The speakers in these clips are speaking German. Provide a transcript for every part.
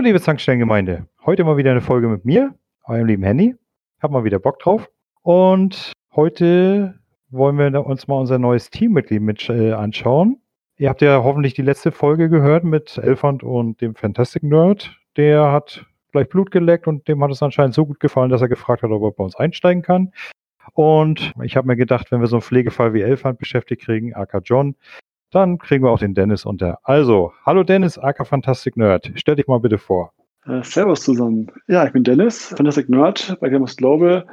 Hallo liebe Zankstellengemeinde. Heute mal wieder eine Folge mit mir, eurem lieben Handy. Hab mal wieder Bock drauf. Und heute wollen wir uns mal unser neues Teammitglied mit äh, anschauen. Ihr habt ja hoffentlich die letzte Folge gehört mit Elfand und dem Fantastic Nerd. Der hat gleich Blut geleckt und dem hat es anscheinend so gut gefallen, dass er gefragt hat, ob er bei uns einsteigen kann. Und ich habe mir gedacht, wenn wir so einen Pflegefall wie Elfand beschäftigt kriegen, aka John, dann kriegen wir auch den Dennis unter. Also, hallo Dennis, aka Fantastic Nerd. Stell dich mal bitte vor. Äh, servus zusammen. Ja, ich bin Dennis, Fantastic Nerd bei Gamers Global.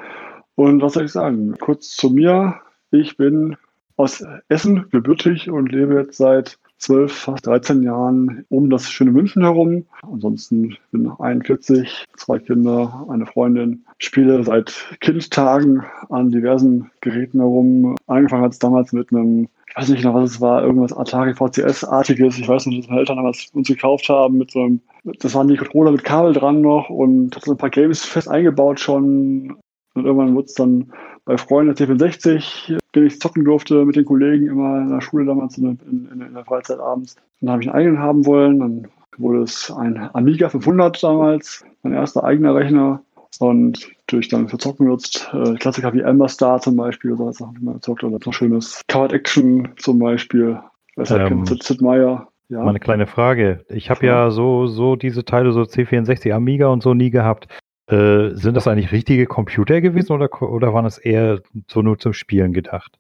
Und was soll ich sagen? Kurz zu mir. Ich bin aus Essen gebürtig und lebe jetzt seit 12, fast 13 Jahren um das schöne München herum. Ansonsten bin ich 41, zwei Kinder, eine Freundin. Spiele seit Kindtagen an diversen Geräten herum. Angefangen hat es damals mit einem ich weiß nicht noch, was es war, irgendwas Atari VCS-artiges. Ich weiß nicht, was meine Eltern damals uns gekauft haben mit so einem, das waren die Controller mit Kabel dran noch und hat so ein paar Games fest eingebaut schon. Und irgendwann wurde es dann bei Freunden der T64, den ich zocken durfte mit den Kollegen immer in der Schule damals in, in, in der Freizeit abends. Dann habe ich einen eigenen haben wollen. Dann wurde es ein Amiga 500 damals, mein erster eigener Rechner und durch dann für Zocken nutzt. Äh, Klassiker wie Ember Star zum Beispiel oder was auch immer gezockt oder so schönes Covered Action zum Beispiel. Weshalb ähm, Sid Meier. Ja. Mal eine kleine Frage. Ich habe ja so, so diese Teile, so C64 Amiga und so nie gehabt. Äh, sind das eigentlich richtige Computer gewesen oder, oder waren es eher so nur zum Spielen gedacht?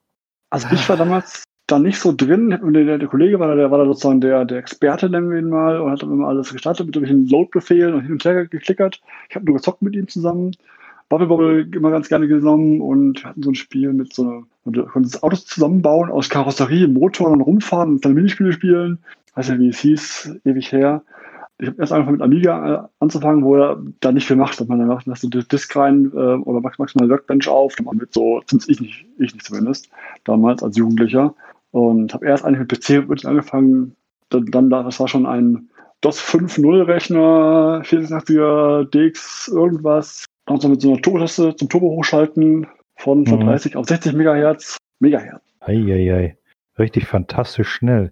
Also ich war damals da nicht so drin. Der, der Kollege war da, der war da sozusagen der, der Experte, nennen wir ihn mal, und hat immer alles gestartet mit irgendwelchen Load-Befehlen und hin und her geklickert. Ich habe nur gezockt mit ihm zusammen. Bubble Bobble immer ganz gerne genommen und hatten so ein Spiel mit so einer, du konntest Autos zusammenbauen aus Karosserie, Motor und rumfahren und dann Minispiele spielen. Weiß ja, wie es hieß, ewig her. Ich habe erst angefangen mit Amiga äh, anzufangen, wo er da nicht viel macht. Man dann macht, dass du Disk rein äh, oder maximal Workbench auf, mit so, zumindest ich nicht, ich nicht zumindest, damals als Jugendlicher. Und habe erst eigentlich mit PC angefangen, dann, dann das war schon ein DOS 5.0 Rechner, 84er DX irgendwas, dann so mit so einer Turbo-Taste zum Turbo hochschalten von, von mhm. 30 auf 60 Megahertz. Megahertz. Eieiei. Richtig fantastisch schnell.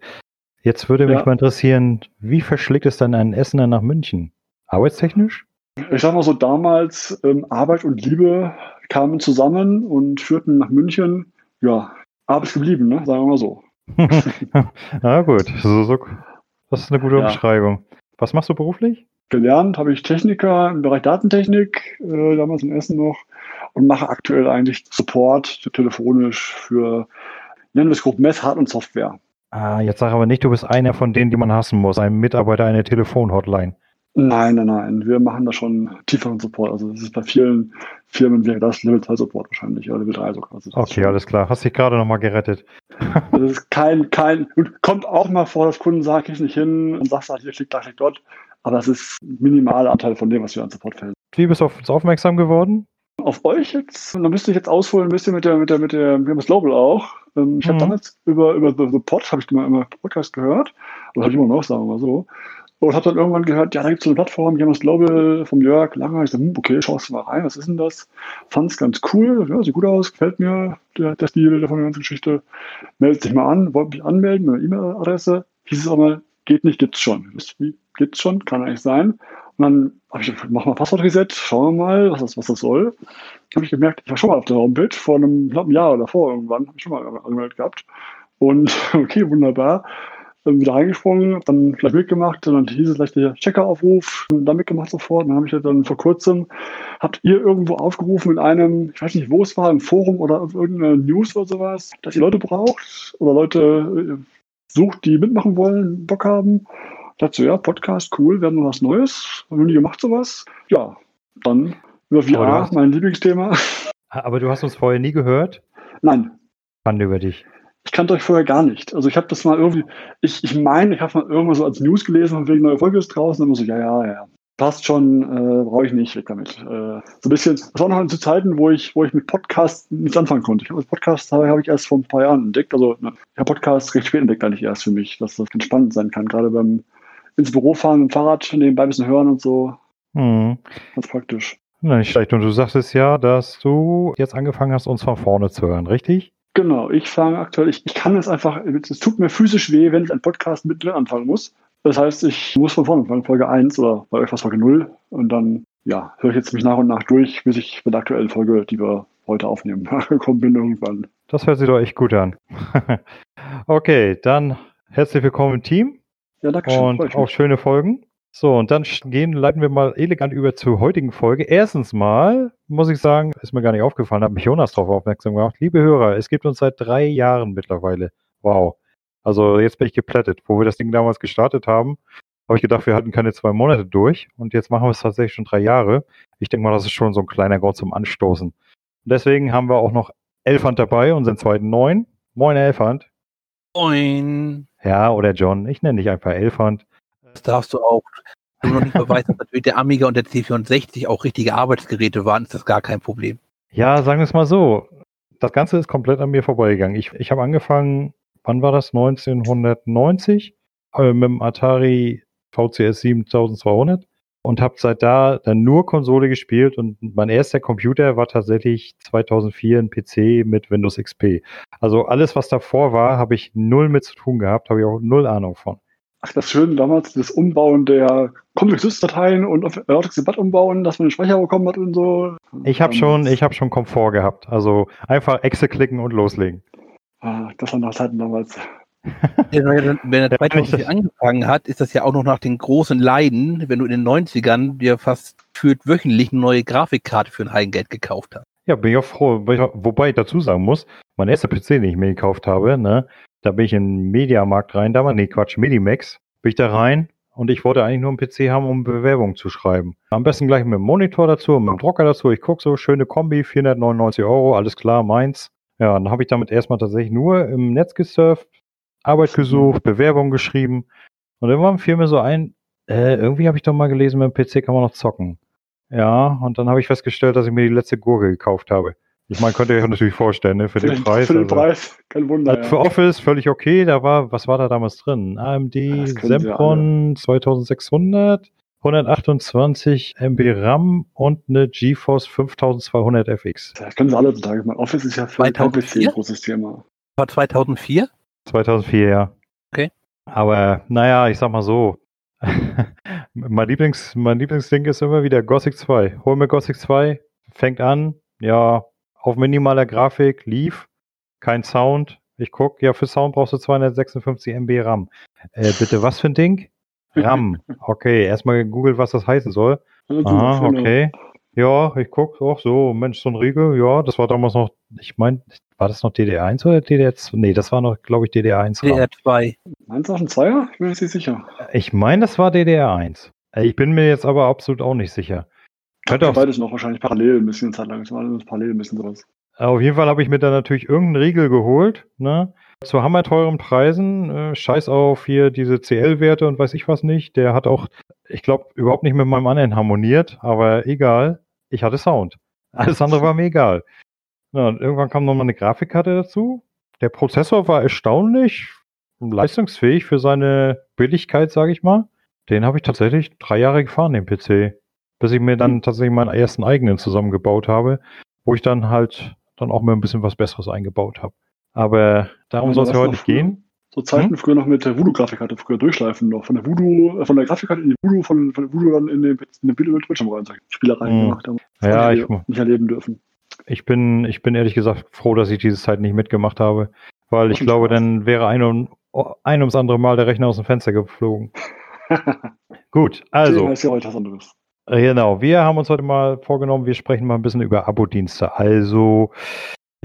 Jetzt würde mich ja. mal interessieren, wie verschlägt es dann einen Essener nach München? Arbeitstechnisch? Ich sag mal so, damals ähm, Arbeit und Liebe kamen zusammen und führten nach München. Ja, Arbeit geblieben, ne? sagen wir mal so. Na gut, so, so, das ist eine gute ja. Umschreibung. Was machst du beruflich? Gelernt habe ich Techniker im Bereich Datentechnik, äh, damals in Essen noch, und mache aktuell eigentlich Support telefonisch für, nennen wir es grob Mess, Hard- und Software. Ah, jetzt sag aber nicht, du bist einer von denen, die man hassen muss, ein Mitarbeiter einer Telefonhotline. Nein, nein, nein. Wir machen da schon tieferen Support. Also das ist bei vielen Firmen wäre das Level 2 Support wahrscheinlich oder Level 3 sogar. Also okay, alles klar. Hast dich gerade nochmal gerettet. Das ist kein, kein, kommt auch mal vor, dass Kunden sagen, ich nicht hin und sagst halt, hier klick da, klick dort. Aber es ist minimaler Anteil von dem, was wir an Support fällt. Wie bist du auf uns aufmerksam geworden? Auf euch jetzt? Und dann müsste ich jetzt ausholen, ein bisschen mit der, mit der, mit der Games Global auch. Ähm, ich mhm. habe damals über, über The Pod, habe ich immer, immer Podcast gehört. Oder habe ich immer noch, sagen wir mal so. Und habe dann irgendwann gehört, ja, da gibt es so eine Plattform, Gamers Global vom Jörg Langer. Ich dachte, hm, okay, schaust du mal rein, was ist denn das? Fand es ganz cool, ja, sieht gut aus, gefällt mir der, der Stil von der ganzen Geschichte. Meldet sich mal an, wollte mich anmelden, meine E-Mail-Adresse. Hieß es auch mal, geht nicht, gibt's schon. Wie, gibt's schon, kann eigentlich sein. Und dann habe ich mach mal Passwort-Reset, schauen wir mal, was das, was das soll. habe ich gemerkt, ich war schon mal auf der Homepage vor einem knappen Jahr oder davor irgendwann, habe ich schon mal angemeldet gehabt. Und okay, wunderbar bin wieder reingesprungen, dann vielleicht mitgemacht, dann hieß es gleich der Checker-Aufruf, dann mitgemacht sofort. Dann habe ich dann vor kurzem, habt ihr irgendwo aufgerufen in einem, ich weiß nicht, wo es war, im Forum oder auf irgendeiner News oder sowas, dass ihr Leute braucht oder Leute äh, sucht, die mitmachen wollen, Bock haben. Dazu, ja, Podcast, cool, werden wir was Neues. Haben wir nie gemacht sowas. Ja, dann über VR, mein Lieblingsthema. Aber du hast uns vorher nie gehört? Nein. Fand über dich. Ich kannte euch vorher gar nicht. Also ich habe das mal irgendwie, ich, ich meine, ich habe mal irgendwas so als News gelesen, von wegen neue Folge ist draußen, und immer so, ja, ja, ja. Passt schon, äh, brauche ich nicht, weg damit. Äh, so ein bisschen, das war noch zu Zeiten, wo ich, wo ich mit Podcasts nichts anfangen konnte. Ich, also Podcasts habe hab ich erst vor ein paar Jahren entdeckt. Also ne, ich habe Podcasts recht spät entdeckt eigentlich erst für mich, dass das ganz spannend sein kann. Gerade beim ins Büro fahren mit dem Fahrrad nebenbei ein bisschen hören und so. Hm. Ganz praktisch. Na, nicht schlecht. Und du sagtest ja, dass du jetzt angefangen hast, uns von vorne zu hören, richtig? Genau, ich fange aktuell, ich, ich kann es einfach, es tut mir physisch weh, wenn ich einen Podcast mit drin anfangen muss. Das heißt, ich muss von vorne anfangen, Folge 1 oder bei euch war Folge 0 und dann ja, höre ich jetzt mich nach und nach durch, bis ich mit der aktuellen Folge, die wir heute aufnehmen, angekommen bin irgendwann. Das hört sich doch echt gut an. okay, dann herzlich willkommen im Team. Ja, danke schön. Und auch schöne Folgen. So, und dann gehen, leiten wir mal elegant über zur heutigen Folge. Erstens mal, muss ich sagen, ist mir gar nicht aufgefallen, hat mich Jonas darauf aufmerksam gemacht. Liebe Hörer, es gibt uns seit drei Jahren mittlerweile. Wow. Also jetzt bin ich geplättet. Wo wir das Ding damals gestartet haben, habe ich gedacht, wir halten keine zwei Monate durch. Und jetzt machen wir es tatsächlich schon drei Jahre. Ich denke mal, das ist schon so ein kleiner Grund zum Anstoßen. Und deswegen haben wir auch noch Elfand dabei, unseren zweiten Neuen. Moin, Elfand. Moin. Ja, oder John. Ich nenne dich einfach Elfand. Das darfst du auch. Wenn du noch nicht beweist, dass natürlich der Amiga und der C64 auch richtige Arbeitsgeräte waren, ist das gar kein Problem. Ja, sagen wir es mal so. Das Ganze ist komplett an mir vorbeigegangen. Ich, ich habe angefangen, wann war das? 1990 äh, mit dem Atari VCS 7200 und habe seit da dann nur Konsole gespielt und mein erster Computer war tatsächlich 2004 ein PC mit Windows XP. Also alles, was davor war, habe ich null mit zu tun gehabt, habe ich auch null Ahnung von. Ach, das Schöne damals, das Umbauen der Complex-Dateien und Autox Debat umbauen, dass man den Speicher bekommen hat und so. Ich habe schon, ich habe schon Komfort gehabt. Also einfach Exe klicken und loslegen. Ah, das waren noch Zeiten damals. Wenn er 2004 angefangen hat, ist das ja auch noch nach den großen Leiden, wenn du in den 90ern dir fast führt wöchentlich eine neue Grafikkarte für ein Heigengeld gekauft hast. Ja, bin ich auch froh. Wobei ich dazu sagen muss, mein erster PC, den ich mir gekauft habe, ne, da bin ich in den Mediamarkt rein, damals, nee, Quatsch, Medimax, bin ich da rein und ich wollte eigentlich nur einen PC haben, um Bewerbungen zu schreiben. Am besten gleich mit dem Monitor dazu und mit dem Drucker dazu. Ich gucke so, schöne Kombi, 499 Euro, alles klar, meins. Ja, dann habe ich damit erstmal tatsächlich nur im Netz gesurft, Arbeit gesucht, Bewerbung geschrieben. Und irgendwann fiel mir so ein, äh, irgendwie habe ich doch mal gelesen, mit dem PC kann man noch zocken. Ja, und dann habe ich festgestellt, dass ich mir die letzte Gurke gekauft habe. Ich meine, könnt ihr euch natürlich vorstellen, ne, für den Preis. Für den also, Preis, kein Wunder. Also für Office völlig okay, da war, was war da damals drin? AMD Sempron 2600, 128 MB RAM und eine GeForce 5200 FX. Das können sie alle machen. Office ist ja für ein großes Thema. War 2004? 2004, ja. Okay. Aber naja, ich sag mal so. mein, Lieblings, mein Lieblingsding ist immer wieder Gothic 2. Hol mir Gothic 2, fängt an, ja, auf minimaler Grafik, lief, kein Sound. Ich guck, ja, für Sound brauchst du 256 MB RAM. Äh, bitte, was für ein Ding? RAM. Okay, erstmal gegoogelt, was das heißen soll. Aha, okay. Ja, ich guck auch so, Mensch, so ein Riegel, ja, das war damals noch, ich meine, war das noch DDR1 oder DDR2? Nee, das war noch, glaube ich, DDR1. DDR2. Meinst du auch ein Zweier? Ich bin mir nicht sicher. Ich meine, das war DDR1. Ich bin mir jetzt aber absolut auch nicht sicher. Könnte auch beides noch wahrscheinlich parallel ein bisschen Zeit lang. Es war alles parallel ein bisschen sowas. Auf jeden Fall habe ich mir dann natürlich irgendeinen Riegel geholt, ne? Zu hammerteuren Preisen. Äh, scheiß auf hier diese CL-Werte und weiß ich was nicht. Der hat auch, ich glaube, überhaupt nicht mit meinem anderen harmoniert, aber egal. Ich hatte Sound. Alles andere war mir egal. Ja, und irgendwann kam nochmal eine Grafikkarte dazu. Der Prozessor war erstaunlich leistungsfähig für seine Billigkeit, sage ich mal. Den habe ich tatsächlich drei Jahre gefahren, den PC. Bis ich mir dann hm. tatsächlich meinen ersten eigenen zusammengebaut habe, wo ich dann halt dann auch mal ein bisschen was Besseres eingebaut habe. Aber darum soll es ja heute nicht gehen. So Zeiten hm? früher noch mit der Voodoo-Grafikkarte, früher durchschleifen noch. Von der Voodoo, äh, von der Grafikkarte in die Voodoo, von, von der Voodoo dann in den, in den Bildschirm rein, Spielereien hm. gemacht haben. Ja, ich nicht erleben dürfen ich bin, ich bin ehrlich gesagt froh, dass ich diese Zeit nicht mitgemacht habe, weil ich glaube, dann wäre ein, um, ein ums andere Mal der Rechner aus dem Fenster geflogen. Gut, also. Ist ja heute was anderes. Genau, wir haben uns heute mal vorgenommen, wir sprechen mal ein bisschen über Abo-Dienste, also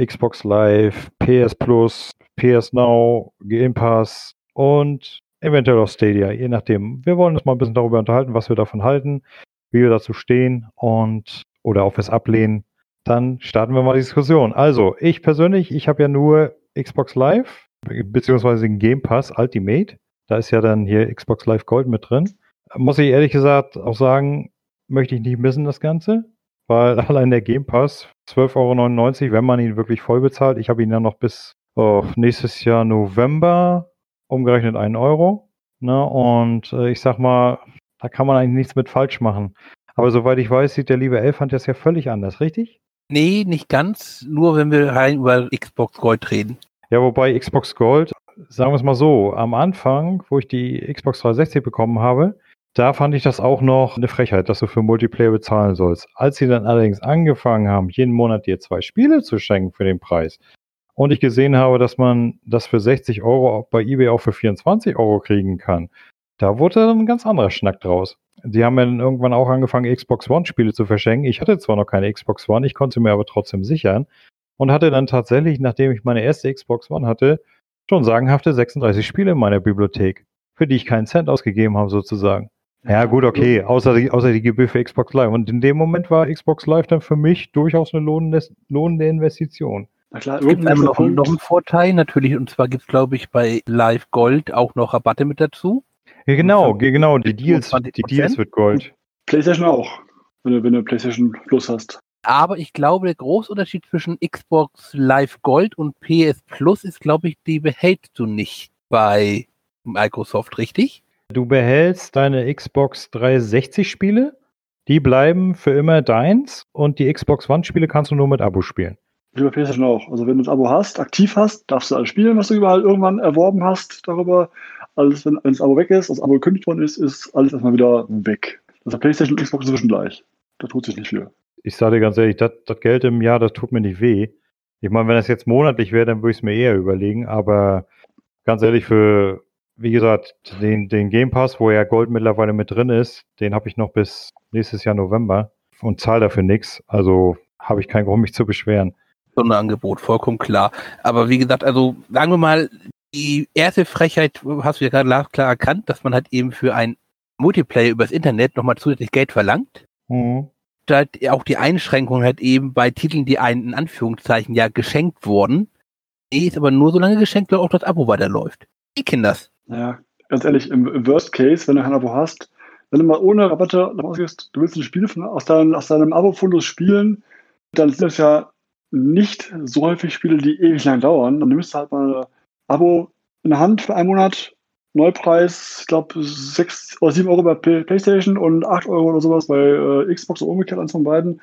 Xbox Live, PS Plus, PS Now, Game Pass und eventuell auch Stadia, je nachdem. Wir wollen uns mal ein bisschen darüber unterhalten, was wir davon halten, wie wir dazu stehen und oder ob wir es ablehnen dann starten wir mal die Diskussion. Also, ich persönlich, ich habe ja nur Xbox Live, beziehungsweise den Game Pass Ultimate. Da ist ja dann hier Xbox Live Gold mit drin. Muss ich ehrlich gesagt auch sagen, möchte ich nicht missen, das Ganze. Weil allein der Game Pass, 12,99 Euro, wenn man ihn wirklich voll bezahlt. Ich habe ihn ja noch bis oh, nächstes Jahr November, umgerechnet 1 Euro. Ne? Und äh, ich sag mal, da kann man eigentlich nichts mit falsch machen. Aber soweit ich weiß, sieht der liebe Elfhand das ja völlig anders, richtig? Nee, nicht ganz. Nur wenn wir rein über Xbox Gold reden. Ja, wobei Xbox Gold sagen wir es mal so, am Anfang, wo ich die Xbox 360 bekommen habe, da fand ich das auch noch eine Frechheit, dass du für Multiplayer bezahlen sollst. Als sie dann allerdings angefangen haben, jeden Monat dir zwei Spiele zu schenken für den Preis und ich gesehen habe, dass man das für 60 Euro bei eBay auch für 24 Euro kriegen kann, da wurde dann ein ganz anderer Schnack draus. Die haben dann irgendwann auch angefangen, Xbox One-Spiele zu verschenken. Ich hatte zwar noch keine Xbox One, ich konnte sie mir aber trotzdem sichern und hatte dann tatsächlich, nachdem ich meine erste Xbox One hatte, schon sagenhafte 36 Spiele in meiner Bibliothek, für die ich keinen Cent ausgegeben habe sozusagen. Ja, gut, okay, außer die, außer die Gebühr für Xbox Live. Und in dem Moment war Xbox Live dann für mich durchaus eine lohnende, lohnende Investition. Na klar, es gibt einem noch, noch einen Vorteil natürlich, und zwar gibt es, glaube ich, bei Live Gold auch noch Rabatte mit dazu. Ja, genau, genau, die Deals, die Deals wird Gold. PlayStation auch, wenn du, wenn du PlayStation Plus hast. Aber ich glaube, der große Unterschied zwischen Xbox Live Gold und PS Plus ist, glaube ich, die behältst du nicht bei Microsoft, richtig? Du behältst deine Xbox 360 Spiele, die bleiben für immer deins und die Xbox One Spiele kannst du nur mit Abo spielen. Wie bei PlayStation auch. Also wenn du das Abo hast, aktiv hast, darfst du alles spielen, was du überall irgendwann erworben hast darüber. Alles, wenn, wenn das Abo weg ist, das Abo gekündigt worden ist, ist alles erstmal wieder weg. Das ist PlayStation und Xbox inzwischen gleich. Da tut sich nicht viel. Ich sage dir ganz ehrlich, das, das Geld im Jahr, das tut mir nicht weh. Ich meine, wenn das jetzt monatlich wäre, dann würde ich es mir eher überlegen, aber ganz ehrlich, für, wie gesagt, den, den Game Pass, wo ja Gold mittlerweile mit drin ist, den habe ich noch bis nächstes Jahr November und zahle dafür nichts. Also habe ich keinen Grund, mich zu beschweren. Sonderangebot, vollkommen klar. Aber wie gesagt, also sagen wir mal, die erste Frechheit hast du ja gerade klar erkannt, dass man halt eben für ein Multiplayer übers Internet nochmal zusätzlich Geld verlangt. Mhm. Halt auch die Einschränkung halt eben bei Titeln, die einen in Anführungszeichen ja geschenkt wurden. Die ist aber nur so lange geschenkt, weil auch das Abo weiterläuft. Die Kinders. Ja, ganz ehrlich, im Worst Case, wenn du ein Abo hast, wenn du mal ohne Rabatte rausgehst, du willst ein Spiel von, aus, dein, aus deinem Abo-Fundus spielen, dann sind das ja nicht so häufig Spiele, die ewig lang dauern. Dann nimmst du halt mal ein Abo in der Hand für einen Monat, Neupreis, ich glaube, 6 oder 7 Euro bei PlayStation und 8 Euro oder sowas bei äh, Xbox oder umgekehrt, eins von beiden.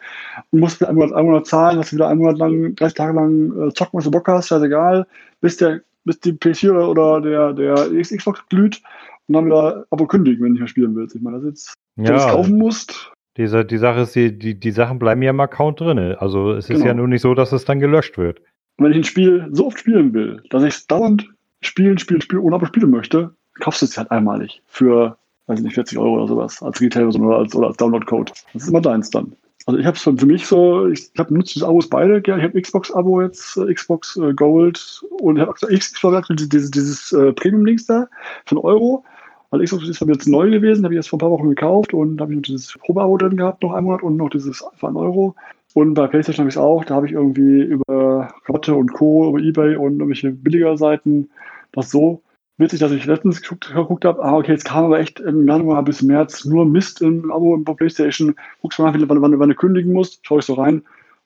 Und musst wieder einen Monat, einen Monat zahlen, hast du wieder einen Monat lang, 30 Tage lang äh, zocken, was du Bock hast, scheißegal, bis, der, bis die PS4 oder der, der Xbox glüht und dann wieder Abo kündigen, wenn du nicht mehr spielen willst. Ich meine, das jetzt, wenn ja. du es kaufen musst, diese, die Sache ist, die, die, die Sachen bleiben ja im Account drin. Also es ist genau. ja nur nicht so, dass es dann gelöscht wird. wenn ich ein Spiel so oft spielen will, dass ich es dauernd spielen, spielen, spielen, ohne aber spielen möchte, kaufst du es halt einmalig für, weiß ich nicht, 40 Euro oder sowas, als Retail oder als, oder als Download-Code. Das ist immer deins dann. Also ich habe es für mich so, ich, habe nutze diese Abos beide, ja, ich habe Xbox-Abo jetzt, äh, Xbox äh, Gold und habe Xbox dieses, dieses äh, Premium-Links da einen Euro. Weil Xbox ist jetzt neu gewesen, habe ich jetzt vor ein paar Wochen gekauft und habe ich noch dieses Probeabo drin gehabt, noch einen Monat und noch dieses einen Euro. Und bei PlayStation habe ich es auch, da habe ich irgendwie über Rabatte und Co., über Ebay und irgendwelche billiger Seiten das so witzig, dass ich letztens geguckt, geguckt habe, ah, okay, jetzt kam aber echt im Januar bis März nur Mist im Abo bei PlayStation. Guckst du mal, wann, wann, wann du kündigen musst, schaue ich so rein.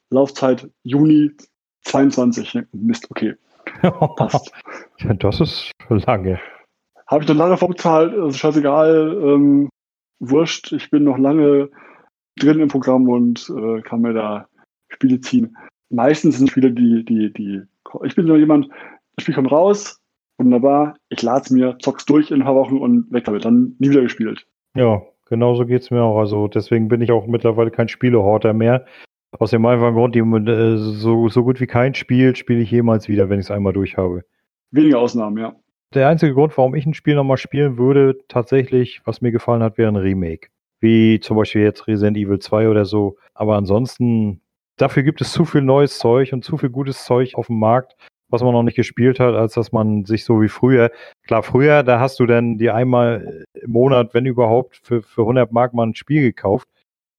Laufzeit Juni 22. Mist, okay. Passt. ja, das ist lange. Habe ich noch lange vorbezahlt, also scheißegal, ähm, wurscht, ich bin noch lange drin im Programm und äh, kann mir da Spiele ziehen. Meistens sind Spiele, die, die, die, ich bin so jemand, das Spiel kommt raus, wunderbar, ich lade es mir, zock's durch in ein paar Wochen und weg damit, dann nie wieder gespielt. Ja, genauso geht's mir auch. Also deswegen bin ich auch mittlerweile kein Spielehorter mehr. Aus dem einfachen Grund, die, äh, so, so gut wie kein Spiel spiele ich jemals wieder, wenn ich es einmal durch habe. Wenige Ausnahmen, ja der einzige Grund, warum ich ein Spiel nochmal spielen würde, tatsächlich, was mir gefallen hat, wäre ein Remake. Wie zum Beispiel jetzt Resident Evil 2 oder so. Aber ansonsten, dafür gibt es zu viel neues Zeug und zu viel gutes Zeug auf dem Markt, was man noch nicht gespielt hat, als dass man sich so wie früher, klar, früher, da hast du dann dir einmal im Monat, wenn überhaupt, für, für 100 Mark mal ein Spiel gekauft.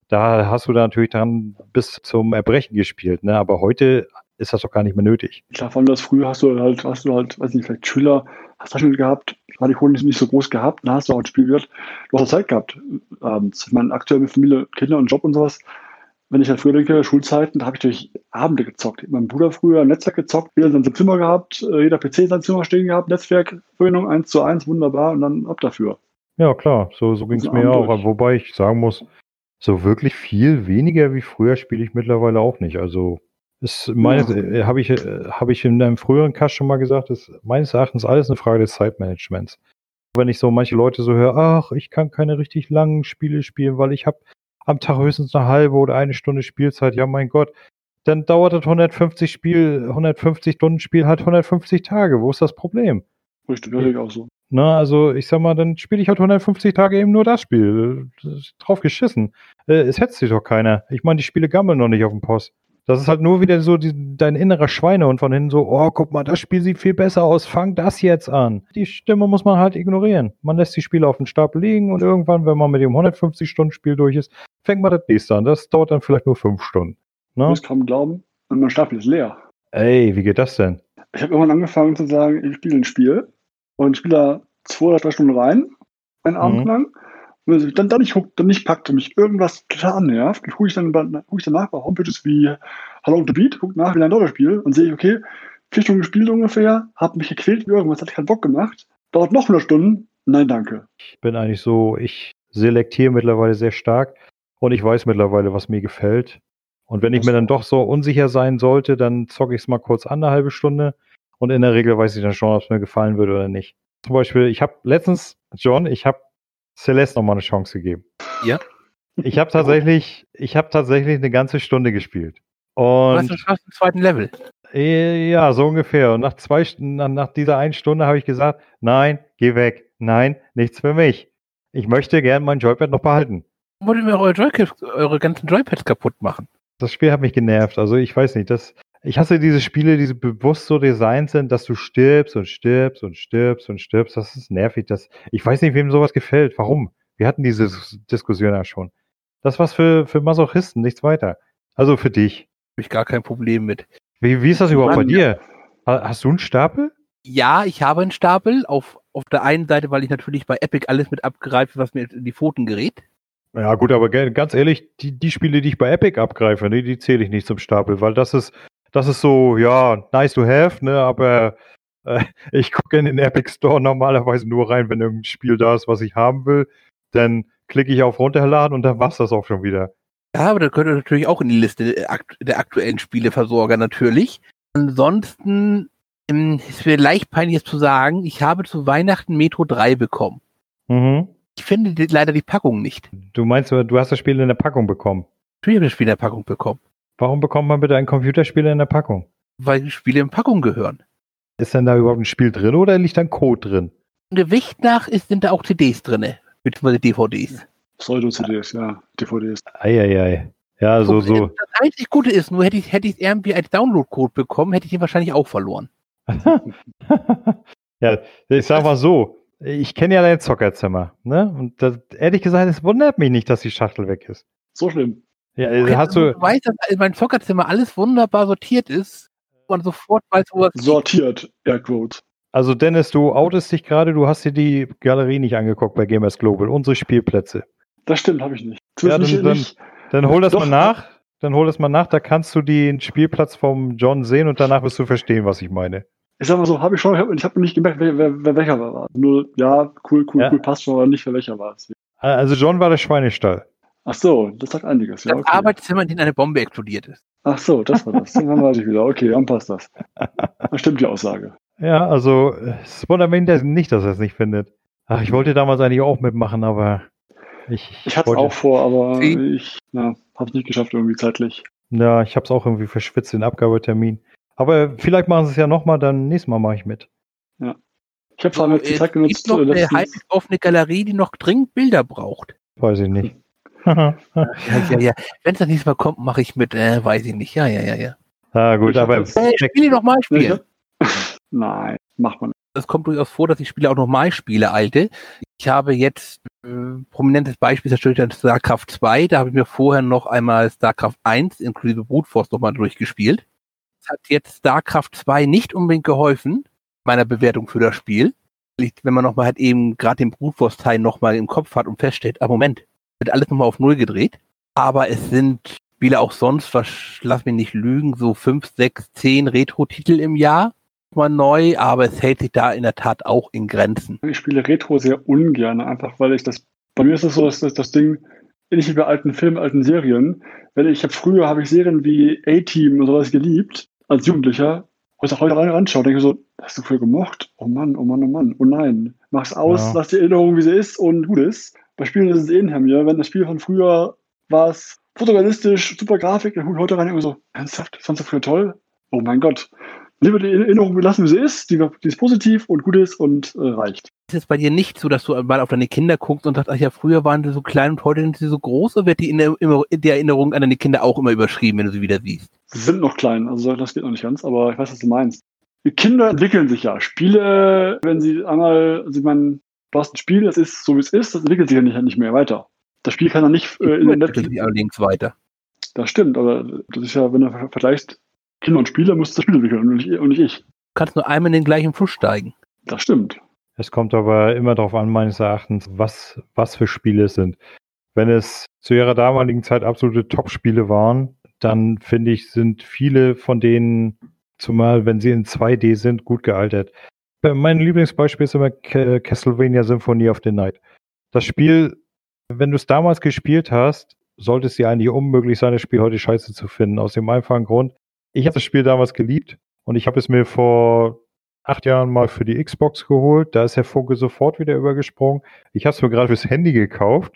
Da hast du dann natürlich dann bis zum Erbrechen gespielt, ne? Aber heute ist das doch gar nicht mehr nötig. Klar, von das früher hast du halt, hast du halt, weiß nicht, vielleicht Schüler, hast du schon gehabt, war die Kohle nicht so groß gehabt, dann hast du auch ein Spiel gehört, du hast Zeit gehabt abends. Ich meine, aktuell mit Familie, Kinder und Job und sowas, wenn ich halt früher denke, Schulzeiten, da habe ich durch Abende gezockt. Mein Bruder früher Netzwerk gezockt, jeder in seinem Zimmer gehabt, äh, jeder PC in seinem Zimmer stehen gehabt, Netzwerkverbindung 1 zu 1, wunderbar und dann ab dafür. Ja, klar, so, so ging es mir auch. Wobei ich sagen muss, so wirklich viel weniger wie früher spiele ich mittlerweile auch nicht. Also Ist meines, äh, habe ich, äh, habe ich in einem früheren Cast schon mal gesagt, ist meines Erachtens alles eine Frage des Zeitmanagements. Wenn ich so manche Leute so höre, ach, ich kann keine richtig langen Spiele spielen, weil ich habe am Tag höchstens eine halbe oder eine Stunde Spielzeit. Ja, mein Gott, dann dauert das 150 Spiel, 150 Stunden Spiel halt 150 Tage. Wo ist das Problem? Richtig, das ich auch so. Na, also ich sag mal, dann spiele ich halt 150 Tage eben nur das Spiel. Das ist drauf geschissen. Äh, es hetzt sich doch keiner. Ich meine, die Spiele gammeln noch nicht auf dem Post. Das ist halt nur wieder so die, dein innerer Schweinehund von hinten so, oh, guck mal, das Spiel sieht viel besser aus, fang das jetzt an. Die Stimme muss man halt ignorieren. Man lässt die Spiele auf dem Stapel liegen und irgendwann, wenn man mit dem 150-Stunden-Spiel durch ist, fängt man das nächste an. Das dauert dann vielleicht nur fünf Stunden. Ne? Du kaum glauben, und mein Stapel ist leer. Ey, wie geht das denn? Ich habe irgendwann angefangen zu sagen, ich spiele ein Spiel und spiele da zwei oder drei Stunden rein, einen Abend mhm. lang. Und wenn dann, dann, nicht, dann nicht packt und mich irgendwas total nervt, gucke ich, dann, guck ich danach bei Homepages wie Hello on the Beat, gucke nach, wie dauert das Spiel und sehe ich, okay, vier Stunden gespielt ungefähr, habe mich gequält wie irgendwas, hat keinen Bock gemacht, dauert noch 100 Stunden, nein, danke. Ich bin eigentlich so, ich selektiere mittlerweile sehr stark und ich weiß mittlerweile, was mir gefällt. Und wenn ich mir dann doch so unsicher sein sollte, dann zocke ich es mal kurz an, eine halbe Stunde. Und in der Regel weiß ich dann schon, ob es mir gefallen würde oder nicht. Zum Beispiel, ich habe letztens, John, ich habe Celeste nochmal eine Chance gegeben. Ja. Ich habe tatsächlich, ich habe tatsächlich eine ganze Stunde gespielt. Und du hast im zweiten Level. Äh, ja, so ungefähr. Und nach zwei nach, nach dieser einen Stunde habe ich gesagt, nein, geh weg. Nein, nichts für mich. Ich möchte gern mein Joypad noch behalten. Wollt ihr mir eure, eure ganzen Joypads kaputt machen? Das Spiel hat mich genervt. Also ich weiß nicht, das, ich hasse diese Spiele, die bewusst so designt sind, dass du stirbst und stirbst und stirbst und stirbst. Das ist nervig. Das, ich weiß nicht, wem sowas gefällt. Warum? Wir hatten diese Diskussion ja schon. Das was für, für Masochisten, nichts weiter. Also für dich. Habe ich gar kein Problem mit. Wie, wie ist das überhaupt Mann, bei dir? Hast du einen Stapel? Ja, ich habe einen Stapel. Auf, auf der einen Seite, weil ich natürlich bei Epic alles mit abgreife, was mir in die Pfoten gerät. Ja, gut, aber ganz ehrlich, die, die Spiele, die ich bei Epic abgreife, ne, die zähle ich nicht zum Stapel, weil das ist, das ist so, ja, nice to have, ne, aber äh, ich gucke in den Epic Store normalerweise nur rein, wenn irgendein Spiel da ist, was ich haben will. Dann klicke ich auf Runterladen und dann war's das auch schon wieder. Ja, aber da könnte natürlich auch in die Liste der aktuellen Spieleversorger natürlich. Ansonsten ähm, ist mir leicht peinlich zu sagen, ich habe zu Weihnachten Metro 3 bekommen. Mhm. Ich finde die, leider die Packung nicht. Du meinst, du hast das Spiel in der Packung bekommen? Ich habe das Spiel in der Packung bekommen. Warum bekommt man bitte ein Computerspiel in der Packung? Weil die Spiele in Packung gehören. Ist denn da überhaupt ein Spiel drin oder liegt da ein Code drin? Gewicht nach ist, sind da auch CDs drin, beziehungsweise DVDs. Pseudo-CDs, ja, DVDs. Eieiei. Ja, so, so. Das einzig Gute ist, nur hätte ich, hätte ich irgendwie als Download-Code bekommen, hätte ich ihn wahrscheinlich auch verloren. ja, ich sag mal so, ich kenne ja dein Zockerzimmer, ne? Und das, ehrlich gesagt, es wundert mich nicht, dass die Schachtel weg ist. So schlimm. Ja, okay, hast du, du weißt, dass mein Zockerzimmer alles wunderbar sortiert ist und sofort weiß, wo was Sortiert, Airquote. Also Dennis, du outest dich gerade, du hast dir die Galerie nicht angeguckt bei Gamers Global, unsere Spielplätze. Das stimmt, habe ich nicht. Ja, dann, dann, dann, hol das Doch, mal nach. Dann hol das mal nach, da kannst du den Spielplatz vom John sehen und danach wirst du verstehen, was ich meine ich sag mal so, habe ich schon, ich habe nicht gemerkt, wer, wer, wer welcher war. Nur, ja, cool, cool, ja. cool, passt schon, aber nicht, wer welcher war. Also John war der Schweinestall. Ach so, das sagt einiges. Ja, okay. Das Arbeitszimmer, in dem eine Bombe explodiert ist. Ach so, das war das. Dann weiß ich wieder. Okay, dann passt das. Das stimmt die Aussage. Ja, also es wundert mich nicht, dass er es nicht findet. Ach, ich wollte damals eigentlich auch mitmachen, aber ich. Ich hatte es auch vor, aber ich habe es nicht geschafft irgendwie zeitlich. Ja, ich habe es auch irgendwie verschwitzt, den Abgabetermin. Aber vielleicht machen sie es ja nochmal, dann nächstes Mal mache ich mit. Ja. Ich habe vor allem jetzt die Zeit genutzt. Gibt noch eine halb offene Galerie, die noch dringend Bilder braucht. Weiß ich nicht. ja, ja, ja. Wenn es das nächste Mal kommt, mache ich mit. Äh, weiß ich nicht. Ja, ja, ja, ja. Ah, gut, aber. Äh, spiele nochmal spielen. Nein, macht man nicht. Es kommt durchaus vor, dass ich Spiele auch nochmal spiele, alte. Ich habe jetzt äh, prominentes Beispiel zerstört StarCraft 2. Da habe ich mir vorher noch einmal StarCraft 1 inklusive Brute Force nochmal durchgespielt hat jetzt StarCraft 2 nicht unbedingt geholfen, meiner Bewertung für das Spiel. Wenn man nochmal halt eben gerade den Brute Force Teil nochmal im Kopf hat und feststellt, ah Moment, wird alles nochmal auf Null gedreht. Aber es sind Spiele auch sonst, was, lass mich nicht lügen, so 5, 6, 10 Retro-Titel im Jahr mal neu, aber es hält sich da in der Tat auch in Grenzen. Ich spiele Retro sehr ungern, einfach weil ich das, bei mir ist es so, dass das, das Ding, ähnlich wie bei alten Filmen, alten Serien. Wenn ich habe früher habe ich Serien wie A-Team und sowas geliebt als Jugendlicher. Und ich heute rein anschaue, denke ich so, hast du früher gemocht? Oh Mann, oh Mann, oh Mann, oh nein. Mach's aus, ja. lass die Erinnerung, wie sie ist und gut ist. Bei Spielen ist es eh hinter mir. Wenn das Spiel von früher war es fotorealistisch, super Grafik, dann gucke ich heute rein und so, ernsthaft, das fandst du früher toll? Oh mein Gott. Lieber die Erinnerung belassen, wie sie ist, die, die ist positiv und gut ist und äh, reicht. Ist es bei dir nicht so, dass du mal auf deine Kinder guckst und sagst, ach ja, früher waren sie so klein und heute sind sie so groß, oder wird die, der Erinnerung an deine Kinder auch immer überschrieben, wenn du sie wieder siehst? Sie sind noch klein, also das geht noch nicht ganz, aber ich weiß, was du meinst. Die Kinder entwickeln sich ja. Spiele, wenn sie einmal, also ich meine, du hast ein Spiel, das ist so wie es ist, das entwickelt sich ja nicht, nicht mehr weiter. Das Spiel kann dann nicht äh, in der Netflix. allerdings weiter. Das stimmt, aber das ist ja, wenn du vergleichst Kinder und Spieler, muss das Spiel entwickeln und nicht, und nicht ich. Du kannst nur einmal in den gleichen Fluss steigen. Das stimmt. Es kommt aber immer darauf an, meines Erachtens, was, was für Spiele es sind. Wenn es zu ihrer damaligen Zeit absolute Top-Spiele waren, dann finde ich, sind viele von denen, zumal wenn sie in 2D sind, gut gealtert. Mein Lieblingsbeispiel ist immer Castlevania Symphony of the Night. Das Spiel wenn du es damals gespielt hast, sollte es dir eigentlich unmöglich sein, das Spiel heute scheiße zu finden. Aus dem einfachen Grund, ich habe das Spiel damals geliebt und ich habe es mir vor acht Jahren mal für die Xbox geholt. Da ist der Funke sofort wieder übergesprungen. Ich habe es mir gerade fürs Handy gekauft,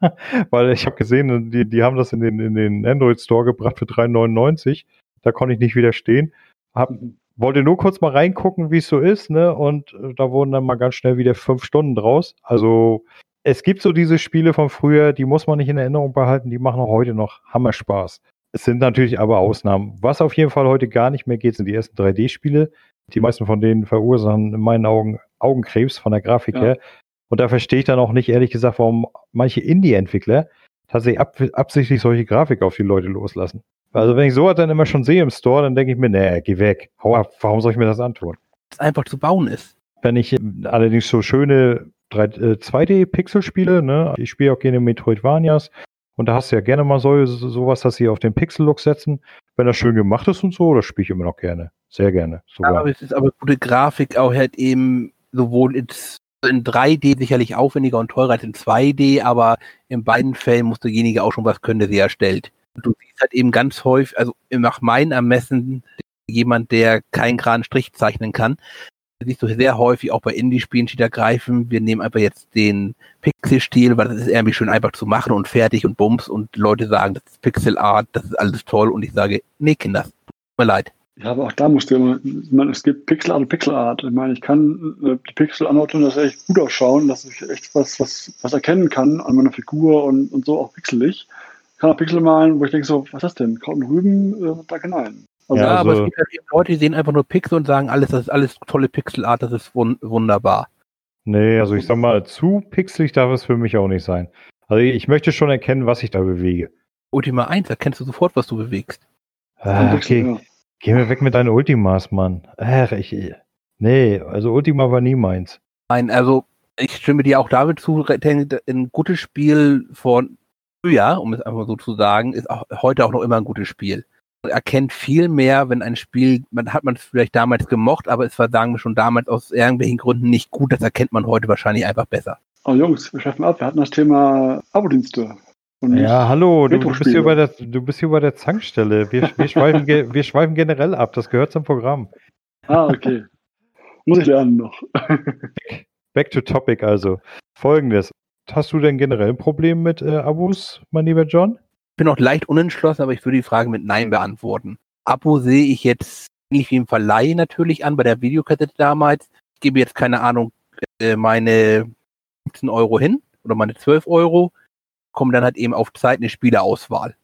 weil ich habe gesehen, die, die haben das in den, in den Android Store gebracht für 3,99. Da konnte ich nicht widerstehen. Hab, wollte nur kurz mal reingucken, wie es so ist, ne? Und äh, da wurden dann mal ganz schnell wieder fünf Stunden draus. Also es gibt so diese Spiele von früher, die muss man nicht in Erinnerung behalten, die machen auch heute noch Hammer Spaß. Es sind natürlich aber Ausnahmen. Was auf jeden Fall heute gar nicht mehr geht, sind die ersten 3D-Spiele. Die meisten von denen verursachen in meinen Augen Augenkrebs von der Grafik ja. her. Und da verstehe ich dann auch nicht, ehrlich gesagt, warum manche Indie-Entwickler tatsächlich ab absichtlich solche Grafik auf die Leute loslassen. Also wenn ich sowas dann immer schon sehe im Store, dann denke ich mir, nee, geh weg. Hau ab, warum soll ich mir das antun? Das einfach zu bauen ist. Wenn ich allerdings so schöne 2D-Pixel-Spiele, äh, ne? Ich spiele auch gerne Metroidvanias. Und da hast du ja gerne mal so, sowas, dass sie auf den Pixel-Look setzen. Wenn das schön gemacht ist und so, das spiele ich immer noch gerne. Sehr gerne. Sogar. Ja, aber es ist aber gute Grafik auch halt eben sowohl in, in 3D sicherlich aufwendiger und teurer als in 2D, aber in beiden Fällen muss derjenige auch schon was können, der sie erstellt. Und du siehst halt eben ganz häufig, also nach meinem Ermessen, jemand, der keinen geraden Strich zeichnen kann, siehst du sehr häufig auch bei Indie-Spielen steht ergreifen. Wir nehmen einfach jetzt den Pixel-Stil, weil das ist irgendwie schön einfach zu machen und fertig und bums und Leute sagen, das ist Pixel-Art, das ist alles toll und ich sage, nee, Kinder, tut mir leid. Ja, aber auch da musst du immer, ich meine, es gibt Pixel-Art und Pixel-Art. Ich meine, ich kann äh, die Pixel-Anordnung, das echt gut ausschauen, dass ich echt was, was, was erkennen kann an meiner Figur und, und so auch pixelig. Ich kann auch Pixel malen, wo ich denke so, was ist das denn? Kraut Rüben, äh, da hinein. Also, ja, aber es gibt halt eben Leute, die sehen einfach nur Pixel und sagen, alles, das ist alles tolle Pixelart, das ist wun wunderbar. Nee, also ich sag mal, zu pixelig darf es für mich auch nicht sein. Also ich möchte schon erkennen, was ich da bewege. Ultima 1, erkennst du sofort, was du bewegst. Ah, okay. Geh mir weg mit deinen Ultimas, Mann. Ach, ich. Nee, also Ultima war nie meins. Nein, also ich stimme dir auch damit zu, ein gutes Spiel von früher, um es einfach so zu sagen, ist auch heute auch noch immer ein gutes Spiel erkennt viel mehr, wenn ein Spiel, man hat man es vielleicht damals gemocht, aber es war, sagen wir schon damals aus irgendwelchen Gründen nicht gut, das erkennt man heute wahrscheinlich einfach besser. Oh Jungs, wir schaffen ab, wir hatten das Thema Abo-Dienste. Ja, hallo, du, du, bist hier bei der, du bist hier bei der Zankstelle. Wir, wir, schweifen, wir schweifen generell ab, das gehört zum Programm. Ah, okay. Muss ich lernen noch. back, back to topic also. Folgendes. Hast du denn generell ein Problem mit äh, Abos, mein lieber John? Bin auch leicht unentschlossen, aber ich würde die Frage mit Nein beantworten. Abo sehe ich jetzt nicht wie im Verleih natürlich an, bei der Videokassette damals. Ich gebe jetzt keine Ahnung, äh, meine 15 Euro hin oder meine 12 Euro, komme dann halt eben auf Zeit eine Spieleauswahl.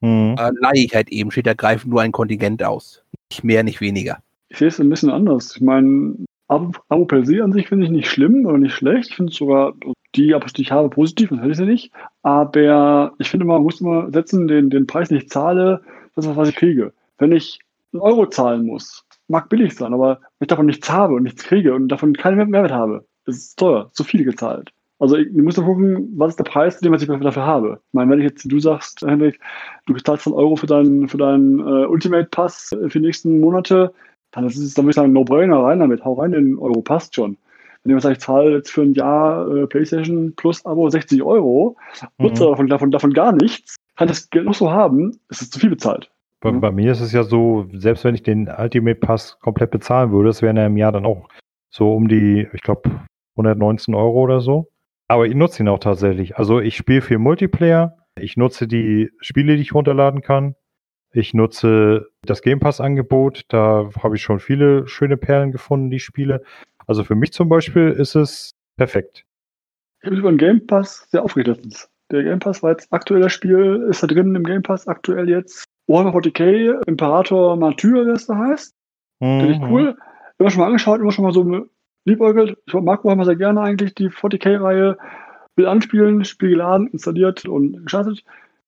Mhm. Äh, leihe ich halt eben, steht ergreifend nur ein Kontingent aus. Nicht mehr, nicht weniger. Ich sehe es ein bisschen anders. Ich meine, Abo, Abo per se an sich finde ich nicht schlimm oder nicht schlecht. Ich finde es sogar die die ich habe, positiv, das hätte ich ja nicht. Aber ich finde, man muss immer setzen, den, den Preis, den ich zahle, das ist was ich kriege. Wenn ich einen Euro zahlen muss, mag billig sein, aber wenn ich davon nichts habe und nichts kriege und davon keinen Mehrwert habe, ist es teuer, zu viel gezahlt. Also ich, muss da gucken, was ist der Preis, den ich dafür habe. Ich meine, wenn ich jetzt, du sagst, Henrik, du bezahlst einen Euro für deinen, für deinen äh, Ultimate Pass für die nächsten Monate, dann ist es, dann würde ich sagen, No-Brainer rein damit, hau rein, den Euro passt schon. Wenn jemand sagt, ich zahle jetzt für ein Jahr äh, PlayStation Plus Abo 60 Euro, nutze Mhm. davon, davon, davon gar nichts, kann das Geld noch so haben, es ist zu viel bezahlt. Bei, Mhm. bei mir ist es ja so, selbst wenn ich den Ultimate Pass komplett bezahlen würde, das wären ja im Jahr dann auch so um die, ich glaube, 119 Euro oder so. Aber ich nutze ihn auch tatsächlich. Also ich spiele viel Multiplayer, ich nutze die Spiele, die ich runterladen kann. Ich nutze das Game Pass-Angebot, da habe ich schon viele schöne Perlen gefunden, die Spiele. Also für mich zum Beispiel ist es perfekt. Ich habe mich über den Game Pass sehr aufgeregt letztens. Der Game Pass war jetzt aktueller Spiel, ist da drin im Game Pass aktuell jetzt Warhammer 40k, Imperator Martyr, wie das da heißt. Finde ich Mhm. cool. Immer schon mal angeschaut, immer schon mal so liebäugelt. Ich mag Warhammer sehr gerne eigentlich, die 40k-Reihe. Will anspielen, Spiel geladen, installiert und gestartet.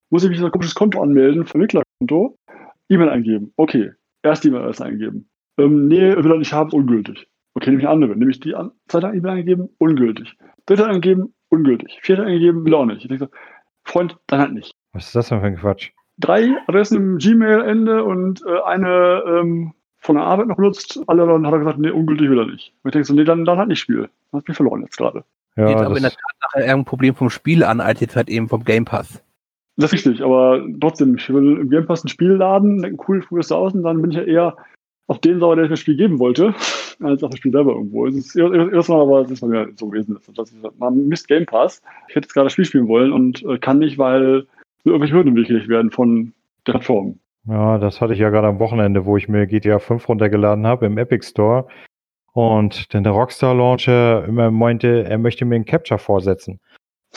Muss ich mich so ein komisches Konto anmelden, Vermittlerkonto. E-Mail eingeben. Okay. Erst E-Mail-Adresse eingeben. Ähm, nee, will er nicht haben, ungültig. Okay, nehme ich eine andere. Nehme ich die an, zweite E-Mail eingeben, ungültig. Dritte eingeben, ungültig. Vierte eingeben, will auch nicht. Ich denke so, Freund, dann halt nicht. Was ist das denn für ein Quatsch? Drei Adressen im Gmail-Ende und äh, eine ähm, von der Arbeit noch benutzt. Alle dann hat er gesagt, nee, ungültig will er nicht. Und ich denke so, nee, dann, dann halt nicht Spiel. Das hat mich verloren jetzt gerade. Ja, Jetzt aber in der das, Tat nachher eher ein Problem vom Spiel an, als jetzt halt eben vom Game Pass. Das ist richtig, aber trotzdem, ich will im Game Pass ein Spiel laden, denke, cool, probier es aus und dann bin ich ja eher auf den sauer, der mir das Spiel geben wollte, als auf das Spiel selber irgendwo. Es ist erstmal, aber es ist bei mir so gewesen. Dass ich sage, man misst Game Pass. Ich hätte jetzt gerade das Spiel spielen wollen und äh, kann nicht, weil so irgendwelche Hürden im Weg gelegt werden von der Plattform. Ja, das hatte ich ja gerade am Wochenende, wo ich mir GTA 5 runtergeladen habe im Epic Store. Und dann der Rockstar Launcher immer meinte, er möchte mir einen Capture vorsetzen.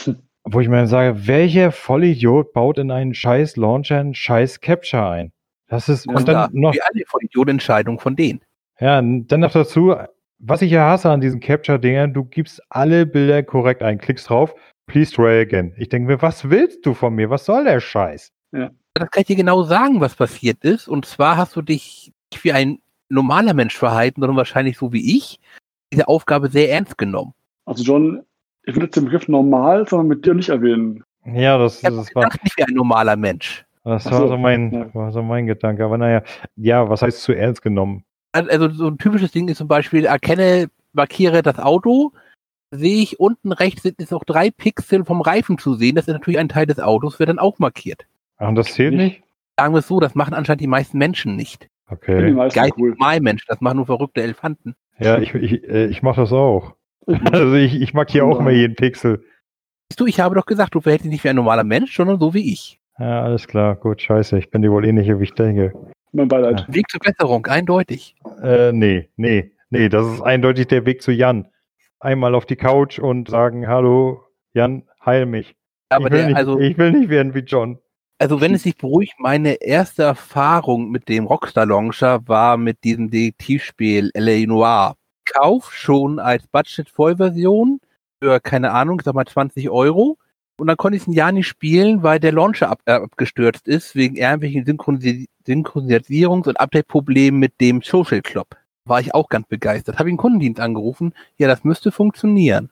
Hm. Wo ich mir dann sage, welcher Vollidiot baut in einen scheiß Launcher einen scheiß Capture ein? Das ist, Ja, und Klar, dann noch, wie alle von Idiotentscheidungen von denen. Ja, dann noch dazu, was ich ja hasse an diesen Capture-Dingern, du gibst alle Bilder korrekt ein, klickst drauf, please try again. Ich denke mir, was willst du von mir? Was soll der Scheiß? Das kann ich dir genau sagen, was passiert ist. Und zwar hast du dich nicht wie ein normaler Mensch verhalten, sondern wahrscheinlich so wie ich, diese Aufgabe sehr ernst genommen. Also John, ich will jetzt den Begriff normal, sondern mit dir nicht erwähnen. Ja, das, Ich das war. nicht wie ein normaler Mensch. Das Ach war so, so mein, ja. war so mein Gedanke. Aber naja, ja, was heißt zu ernst genommen? Also so ein typisches Ding ist zum Beispiel, erkenne, markiere das Auto, sehe ich unten rechts sind jetzt noch drei Pixel vom Reifen zu sehen. Das ist natürlich ein Teil des Autos, wird dann auch markiert. Ach, und das zählt nicht? Sagen wir es so, das machen anscheinend die meisten Menschen nicht. Okay. meisten Geist cool. Normalmensch, das machen nur verrückte Elefanten. Ja, ich, ich, äh, ich mache das auch. Ich mach- Also ich, ich markiere auch mal jeden Pixel. Siehst du, ich habe doch gesagt, du verhältst dich nicht wie ein normaler Mensch, sondern so wie ich. Ja, alles klar. Gut, scheiße. Ich bin dir wohl ähnlich, wie ich denke. Mein Beileid. Weg zur Besserung, eindeutig. Äh, nee, nee, nee. Das ist eindeutig der Weg zu Jan. Einmal auf die Couch und sagen, hallo, Jan, heil mich. Aber ich, will der, nicht, also, ich will nicht werden wie John. also wenn es sich beruhigt, meine erste Erfahrung mit dem Rockstar Launcher war mit diesem Detektivspiel L.A. Noir. Kauf schon als Budget-Vollversion für, keine Ahnung, ich sag mal 20 Euro. Und dann konnte ich es ein Jahr nicht spielen, weil der Launcher ab, äh, abgestürzt ist, wegen irgendwelchen Synchronisi Synchronisierungs- und Update-Problemen mit dem Social Club. War ich auch ganz begeistert. Habe ich einen Kundendienst angerufen. Ja, das müsste funktionieren.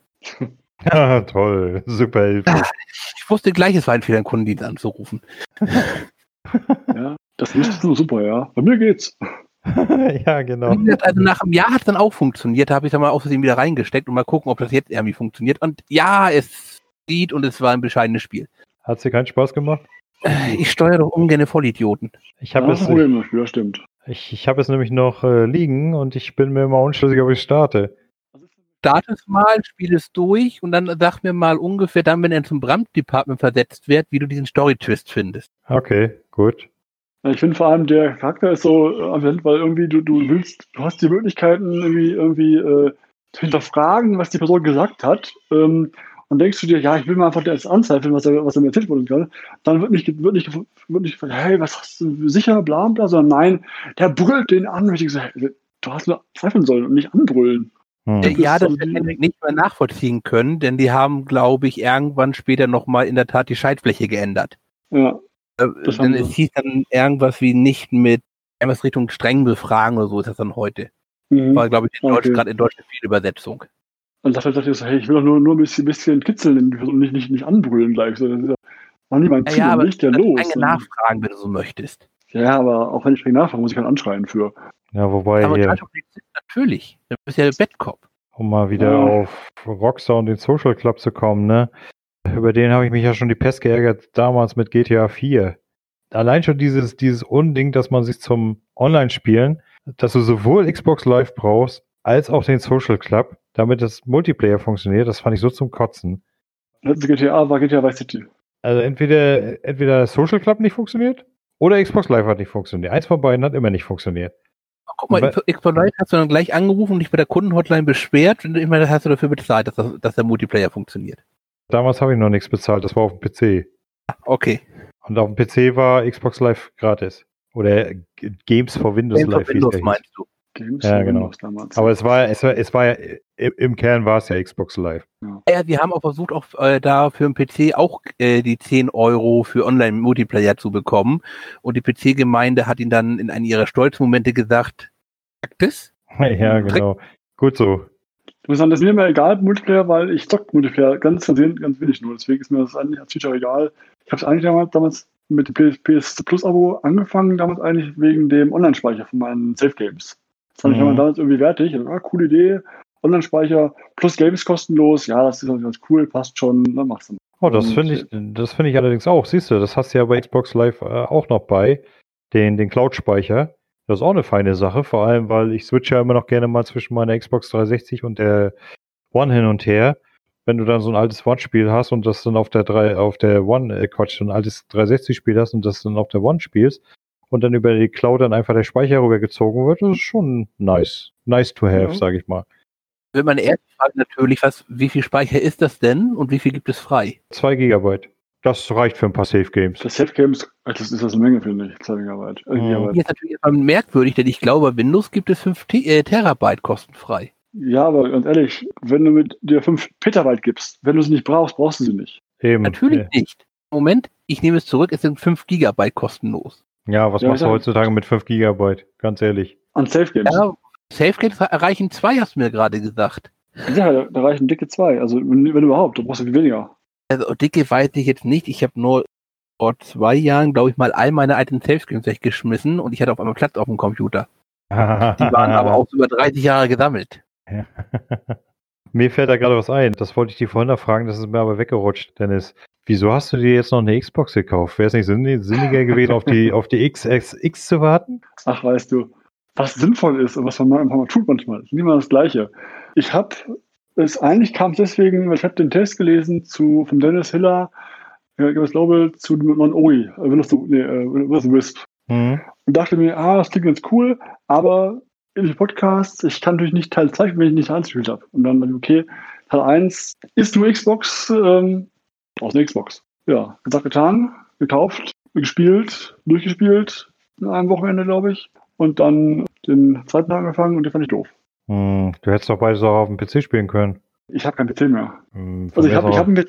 Ja, toll. Super Hilfe. Ich wusste gleich, es war ein Fehler, einen Kundendienst anzurufen. Ja, das ist so super, ja. Bei mir geht's. ja, genau. Also nach einem Jahr hat es dann auch funktioniert. Da habe ich es mal aus Versehen wieder reingesteckt und mal gucken, ob das jetzt irgendwie funktioniert. Und ja, es sieht und es war ein bescheidenes Spiel. Hat dir keinen Spaß gemacht? Ich steuere doch ungern Vollidioten. Ich habe es, das stimmt. ich, ich hab es nämlich noch äh, liegen und ich bin mir immer unschlüssig, ob ich starte. Start es mal, spiel es durch und dann sag mir mal ungefähr dann, wenn er zum Brand-Department versetzt wird, wie du diesen Story-Twist findest. Okay, gut. Ja, Ich finde vor allem, der Charakter ist so äh, ambivalent, weil irgendwie du, du willst, du hast die Möglichkeiten, irgendwie, irgendwie äh, zu hinterfragen, was die Person gesagt hat. Ähm, und denkst du dir, ja, ich will mal einfach das anzweifeln, was er, was er mir erzählt wurde gerade. Dann wird nicht, wird nicht, wird nicht gefragt, hey, was hast du sicher, bla bla, sondern nein, der brüllt den an. Und ich so, hey, du hast nur zweifeln sollen und nicht anbrüllen. Hm. Äh, Ja, das wird die- Henrik nicht mehr nachvollziehen können, denn die haben, glaube ich, irgendwann später nochmal in der Tat die Schaltfläche geändert. Ja, Äh, denn es hieß dann irgendwas wie nicht mit irgendwas Richtung streng befragen oder so ist das dann heute. mhm. War, glaube ich, in Deutsch, Okay. gerade in Deutsch eine Fehlübersetzung. Und dachte, dachte ich so, hey, ich will doch nur, nur ein bisschen, bisschen kitzeln und nicht, nicht, nicht anbrüllen gleich. So, das ist ja, mach nie mein Ja, Ziel, ja, aber nicht der los. Strenge nachfragen, wenn du so möchtest. Ja, aber auch wenn ich streng nachfrage, muss ich keinen anschreien für. Ja, wobei Aber hier, Polizist natürlich. Du bist ja der Bettkopf. um mal wieder Ja. auf Rockstar und den Social Club zu kommen, ne? Über den habe ich mich ja schon die Pest geärgert, damals mit GTA 4. Allein schon dieses, dieses Unding, dass man sich zum Online-Spielen, dass du sowohl Xbox Live brauchst, als auch den Social Club, damit das Multiplayer funktioniert, das fand ich so zum Kotzen. Letzte GTA war GTA Vice City. Also entweder, entweder Social Club nicht funktioniert oder Xbox Live hat nicht funktioniert. Eins von beiden hat immer nicht funktioniert. Guck mal, Xbox Live hast du dann gleich angerufen und dich bei der Kundenhotline beschwert und immer hast du dafür bezahlt, dass, das, dass der Multiplayer funktioniert. Damals habe ich noch nichts bezahlt, das war auf dem PC. Okay. Und auf dem PC war Xbox Live gratis. Oder Games for Windows Games Live hieß Windows meinst du? Games Ja, genau. Damals. Aber es war, es war, es war ja, im, Kern war es ja Xbox Live. Ja, wir haben auch versucht, auch äh, da für den PC auch äh, die 10 Euro für Online-Multiplayer zu bekommen. Und die PC-Gemeinde hat ihn dann in einem ihrer Stolzmomente gesagt, das? ja, genau. Gut so. Ich muss sagen, das ist mir immer egal, Multiplayer, weil ich zock Multiplayer ganz versehentlich, ganz wenig nur. Deswegen ist mir das eigentlich als Feature egal. Ich habe es eigentlich damals, damals mit dem PS, PS Plus Abo angefangen, damals eigentlich wegen dem Online-Speicher von meinen Safe Games. Das fand ich Mhm. damals damals irgendwie wertig. Ich dachte, ah, coole Idee. Online-Speicher plus Games kostenlos. Ja, das ist auch ganz cool, passt schon. Dann machst du. Oh, das finde ich, das finde ich allerdings auch. Siehst du, das hast du ja bei Xbox Live äh, auch noch bei, den, den Cloud-Speicher. Das ist auch eine feine Sache, vor allem, weil ich switche ja immer noch gerne mal zwischen meiner Xbox 360 und der One hin und her. Wenn du dann so ein altes One-Spiel hast und das dann auf der drei, auf der One, äh, Quatsch, so ein altes 360-Spiel hast und das dann auf der One spielst und dann über die Cloud dann einfach der Speicher rübergezogen wird, das ist schon nice. Nice to have, Ja. sag ich mal. Wird meine erste Frage natürlich, was, wie viel Speicher ist das denn und wie viel gibt es frei? Zwei Gigabyte. Das reicht für ein paar Safe Games. Das Safe Games, das ist das eine Menge, finde ich. 2 Gigabyte. Äh, Mhm. Hier ist natürlich erstmal merkwürdig, denn ich glaube, bei Windows gibt es 5 T äh, Terabyte kostenfrei. Ja, aber ganz ehrlich, wenn du mit dir 5 Petabyte gibst, wenn du sie nicht brauchst, brauchst du sie nicht. Eben. Natürlich Ja. nicht. Moment, ich nehme es zurück, es sind 5 Gigabyte kostenlos. Ja, was Ja, machst du heutzutage mit 5 Gigabyte? Ganz ehrlich. An Safe Games. Ja, Safegames erreichen zwei, hast du mir gerade gesagt. Ja, da, da reichen dicke zwei. Also wenn, wenn überhaupt, da brauchst du viel weniger. Also dicke weiß ich jetzt nicht. Ich habe nur vor zwei Jahren, glaube ich, mal all meine alten Safegames weggeschmissen und ich hatte auf einmal Platz auf dem Computer. Die Die waren aber auch über 30 Jahre gesammelt. Mir fällt da gerade was ein. Das wollte ich dir vorhin noch fragen, das ist mir aber weggerutscht, Dennis. Wieso hast du dir jetzt noch eine Xbox gekauft? Wäre es nicht sinn- sinniger gewesen, auf die, auf die XXX zu warten? Ach, weißt du, was sinnvoll ist und was man einfach mal tut manchmal, ist nicht immer das Gleiche. Ich habe es eigentlich kam es deswegen, weil ich habe den Test gelesen zu von Dennis Hiller, äh, Games Global zu dem neuen OI, äh, Windows, nee, äh, Windows Wisp. Hm? Und dachte mir, ah, das klingt ganz cool, aber in den Podcasts, ich kann natürlich nicht Teil 2, wenn ich nicht Teil 1 gespielt habe. Und dann, dachte ich, okay, Teil 1 ist nur Xbox, ähm, aus eine Xbox. Ja, gesagt, getan, gekauft, gespielt, durchgespielt, in einem Wochenende, glaube ich. Und dann den zweiten Tag angefangen und den fand ich doof. Hm, du hättest doch beides auch auf dem PC spielen können. Ich habe keinen PC mehr. Hm, Also ich habe ich hab einen,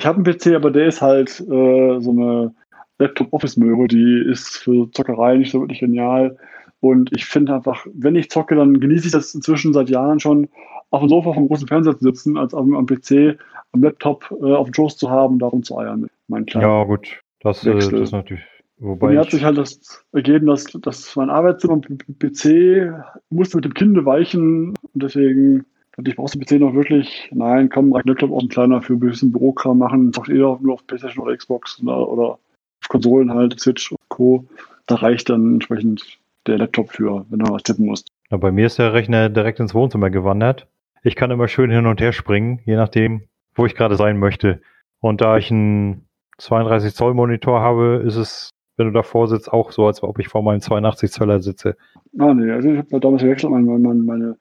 hab einen PC, aber der ist halt äh, so eine Laptop-Office-Möhre, die ist für Zockerei nicht so wirklich genial. Und ich finde einfach, wenn ich zocke, dann genieße ich das inzwischen seit Jahren schon, auf dem Sofa vom großen Fernseher zu sitzen, als am, am PC, am Laptop äh, auf dem Schoß zu haben, darum zu eiern mit meinen kleinen. ja, gut. Das, äh, das ist natürlich. Bei Wobei mir hat ich, sich halt das ergeben, dass, dass mein Arbeitszimmer am PC musste mit dem Kinde weichen. Und deswegen dachte ich, brauchst du PC noch wirklich? Nein, komm, reicht Laptop auch ein kleiner für ein bisschen Bürokram machen. Zockt eh nur auf PlayStation oder Xbox oder, oder auf Konsolen halt, Switch und Co. Da reicht dann entsprechend der Laptop für, wenn du was tippen musst. na, bei mir ist der Rechner direkt ins Wohnzimmer gewandert. Ich kann immer schön hin und her springen, je nachdem, wo ich gerade sein möchte. Und da ich einen 32 Zoll Monitor habe, ist es, wenn du davor sitzt, auch so, als ob ich vor meinem 82 Zöller sitze. Ah, nee, also ich habe damals gewechselt, meine, meine, meine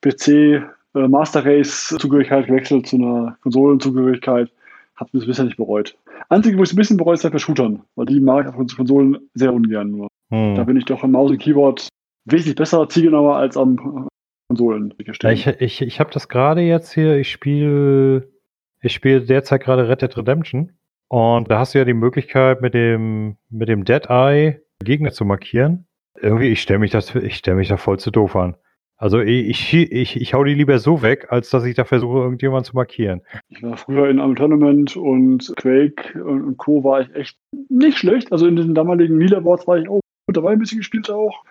PC äh, Master Race Zugehörigkeit gewechselt zu einer Konsolenzugehörigkeit. Habe das bisher nicht bereut. Einzige, wo ich es ein bisschen bereue, ist halt bei Shootern, weil die mag ich auf Konsolen sehr ungern nur. Hm. Da bin ich doch am Maus und Keyboard wesentlich besser, zielgenauer als am Konsolen. Ja, ich ich, ich habe das gerade jetzt hier, ich spiele ich spiele derzeit gerade Red Dead Redemption und da hast du ja die Möglichkeit mit dem mit dem Dead Eye Gegner zu markieren. Irgendwie ich stelle mich das ich stelle mich da voll zu doof an. Also ich, ich, ich, ich hau die lieber so weg, als dass ich da versuche, irgendjemand zu markieren. Ich war früher in einem Tournament und Quake und, und Co. war ich echt nicht schlecht. Also in den damaligen Leaderboards war ich auch mit dabei, ein bisschen gespielt auch.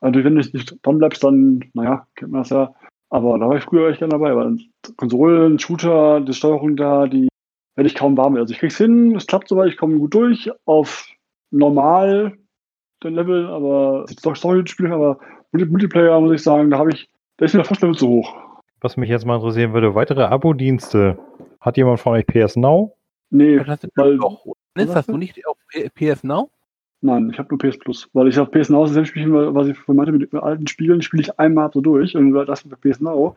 Also wenn du nicht dran bleibst, dann, naja, kennt man das ja, Aber da war ich früher echt gerne dabei, weil Konsolen, Shooter, die Steuerung da, die werde ich kaum warm. Also ich krieg's hin, es klappt soweit, ich komme gut durch auf normal den Level, aber Story spielen, aber Multiplayer muss ich sagen, da habe ich, da ist mir fast Level zu hoch. Was mich jetzt mal interessieren würde, weitere Abo-Dienste. Hat jemand von euch PS Now? Nee, weil, doch? Dennis, hast du nicht auf PS Now? Nein, ich habe nur PS Plus, weil ich auf PS Now selbst spiele, was ich von meinte, mit alten Spielen spiele ich einmal so durch und das mit PS Now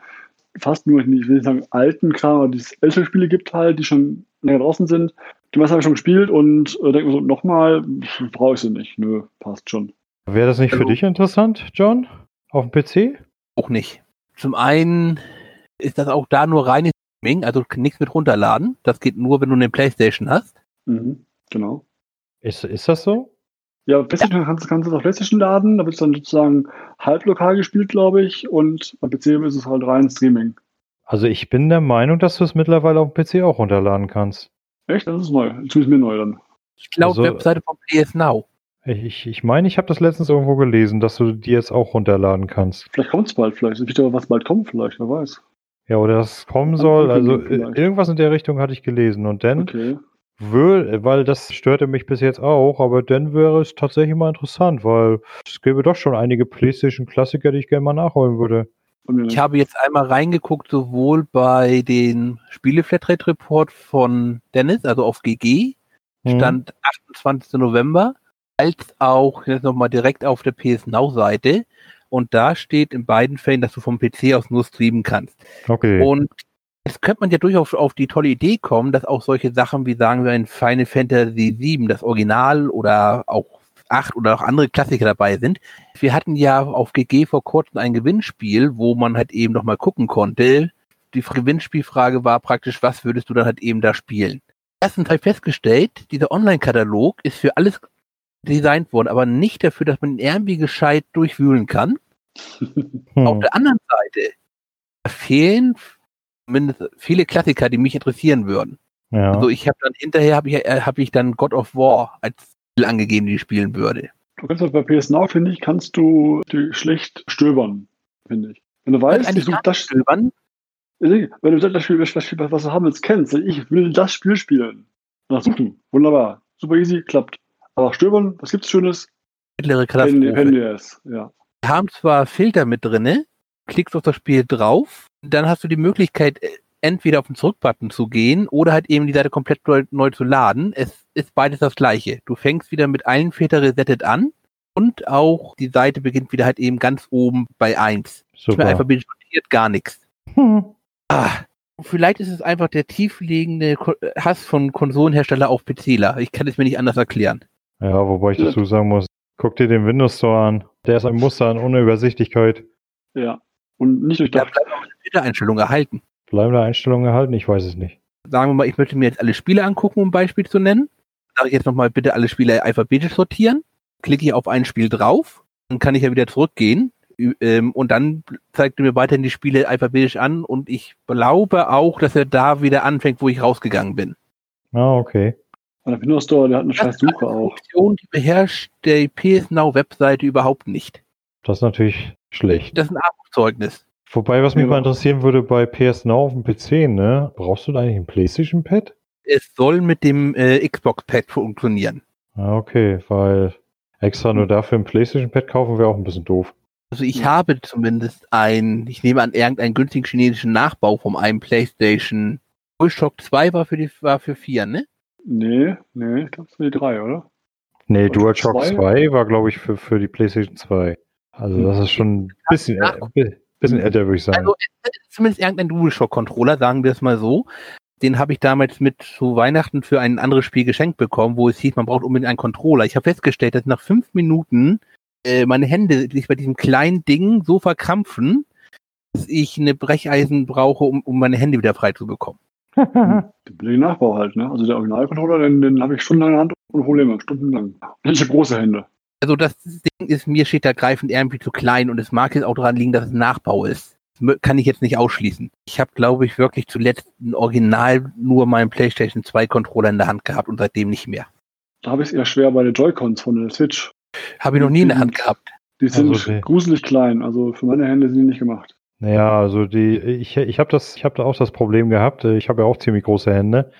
fast nur, ich will nicht sagen alten Kram, aber die es ältere Spiele gibt halt, die schon länger draußen sind. Die meisten habe ich schon gespielt und äh, denke mir so, nochmal, brauche ich sie nicht. Nö, passt schon. Wäre das nicht für Also- dich interessant, John? Auf dem PC? Auch nicht. Zum einen ist das auch da nur reines Streaming, also nichts mit runterladen. Das geht nur, wenn du eine Playstation hast. Mhm, genau. Ist, ist das so? Ja, PlayStation kannst, kannst du es auf PlayStation laden, da wird es dann sozusagen halblokal gespielt, glaube ich, und bei PC ist es halt rein Streaming. Also ich bin der Meinung, dass du es mittlerweile auf dem PC auch runterladen kannst. Echt? Das ist neu. Zumindest mir neu dann. Laut Also- Webseite von PS Now. Ich, ich, ich meine, ich habe das letztens irgendwo gelesen, dass du die jetzt auch runterladen kannst. Vielleicht kommt es bald, vielleicht. Ich weiß aber, was bald kommt, vielleicht, wer weiß. Ja, oder das kommen soll. Also vielleicht. irgendwas in der Richtung hatte ich gelesen. Und dann Okay. Wö- weil das störte mich bis jetzt auch, aber dann wäre es tatsächlich mal interessant, weil es gäbe doch schon einige PlayStation-Klassiker, die ich gerne mal nachholen würde. Ich habe jetzt einmal reingeguckt, sowohl bei den Spiele-Flatrate-Report von Dennis, also auf GG, Hm. stand 28. November, als auch jetzt nochmal direkt auf der PS Now-Seite. Und da steht in beiden Fällen, dass du vom PC aus nur streamen kannst. Okay. Und jetzt könnte man ja durchaus auf die tolle Idee kommen, dass auch solche Sachen wie, sagen wir, ein Final Fantasy VII, das Original oder auch 8 oder auch andere Klassiker dabei sind. Wir hatten ja auf GG vor kurzem ein Gewinnspiel, wo man halt eben nochmal gucken konnte. Die Gewinnspielfrage war praktisch, was würdest du dann halt eben da spielen? Erstens habe ich festgestellt, dieser Online-Katalog ist für alles designt worden, aber nicht dafür, dass man ihn irgendwie gescheit durchwühlen kann. Auf der anderen Seite fehlen zumindest viele Klassiker, die mich interessieren würden. ja. Also ich habe dann hinterher habe ich, äh, hab ich dann God of War als Spiel angegeben, die ich spielen würde. Du kannst halt bei PS Now, finde ich, kannst du die schlecht stöbern, finde ich. Wenn du weißt, ich suche das, stöbern. wenn du das Spiel, das Spiel, was du haben willst, kennst, ich will das Spiel spielen. Dann suchen. Wunderbar. Super easy, klappt. Aber stöbern, was gibt's Schönes? mittlere Katastrophe. Handy ist, ja. Wir haben zwar Filter mit drinne, klickst auf das Spiel drauf, dann hast du die Möglichkeit, äh, entweder auf den Zurückbutton zu gehen oder halt eben die Seite komplett neu, neu zu laden. Es ist beides das gleiche. Du fängst wieder mit allen Filter resettet an und auch die Seite beginnt wieder halt eben ganz oben bei 1. Nicht mehr Super. alphabetisch sortiert, gar nichts. Hm. Ah, vielleicht ist es einfach der tiefliegende Hass von Konsolenhersteller auf PCler. Ich kann es mir nicht anders erklären. Ja, wobei ich dazu sagen muss, guck dir den Windows Store an. Der ist ein Muster an Unübersichtlichkeit. Ja. Und nicht Da durchdacht. bleibt auch eine Filtereinstellung erhalten. Bleibende Einstellungen erhalten? Ich weiß es nicht. sagen wir mal, ich möchte mir jetzt alle Spiele angucken, um ein Beispiel zu nennen. Sage ich jetzt nochmal bitte alle Spiele alphabetisch sortieren. Klicke ich auf ein Spiel drauf, dann kann ich ja wieder zurückgehen. Ähm, und dann zeigt er mir weiterhin die Spiele alphabetisch an und ich glaube auch, dass er da wieder anfängt, wo ich rausgegangen bin. Ah, okay. Und der Windows Store, der hat eine Das scheiß eine Suche auch. Die beherrscht der PS Now Webseite überhaupt nicht. Das ist natürlich schlecht. Das ist ein Armutszeugnis. Wobei, was mich Ja. mal interessieren würde, bei PS Now auf dem PC, ne? Brauchst du da eigentlich ein PlayStation-Pad? Es soll mit dem äh, Xbox-Pad funktionieren. Ah, okay, weil extra nur dafür ein PlayStation-Pad kaufen wäre auch ein bisschen doof. Also ich habe zumindest ein, ich nehme an, irgendeinen günstigen chinesischen Nachbau von einem PlayStation. DualShock 2 war für die, war für 4, ne? Nee, nee, ich glaube, es sind die drei, oder? Nee, DualShock DualShock 2? 2 war, glaube ich, für, für die PlayStation 2. Also das ist schon ein bisschen, bi- bisschen älter, würde ich sagen. Also es ist zumindest irgendein DualShock-Controller, sagen wir es mal so. Den habe ich damals mit zu Weihnachten für ein anderes Spiel geschenkt bekommen, wo es hieß, man braucht unbedingt einen Controller. Ich habe festgestellt, dass nach fünf Minuten äh, meine Hände sich bei diesem kleinen Ding so verkrampfen, dass ich eine Brecheisen brauche, um, um meine Hände wieder frei zu bekommen. Den Nachbau halt, ne? Also der Originalcontroller, den, den habe ich stundenlang in der Hand ohne Probleme, stundenlang. Und ich habe große Hände. Also das Ding ist mir steht da greifend irgendwie zu klein und es mag jetzt auch daran liegen, dass es ein Nachbau ist. Das kann ich jetzt nicht ausschließen. Ich habe, glaube ich, wirklich zuletzt ein Original nur meinen PlayStation 2 Controller in der Hand gehabt und seitdem nicht mehr. Da habe ich es eher schwer bei den Joy-Cons von der Switch. Habe ich noch nie in der Hand gehabt. Die sind Also, okay. gruselig klein, also für meine Hände sind die nicht gemacht. Naja, also die, ich, ich habe das, ich habe da auch das Problem gehabt. Ich habe ja auch ziemlich große Hände.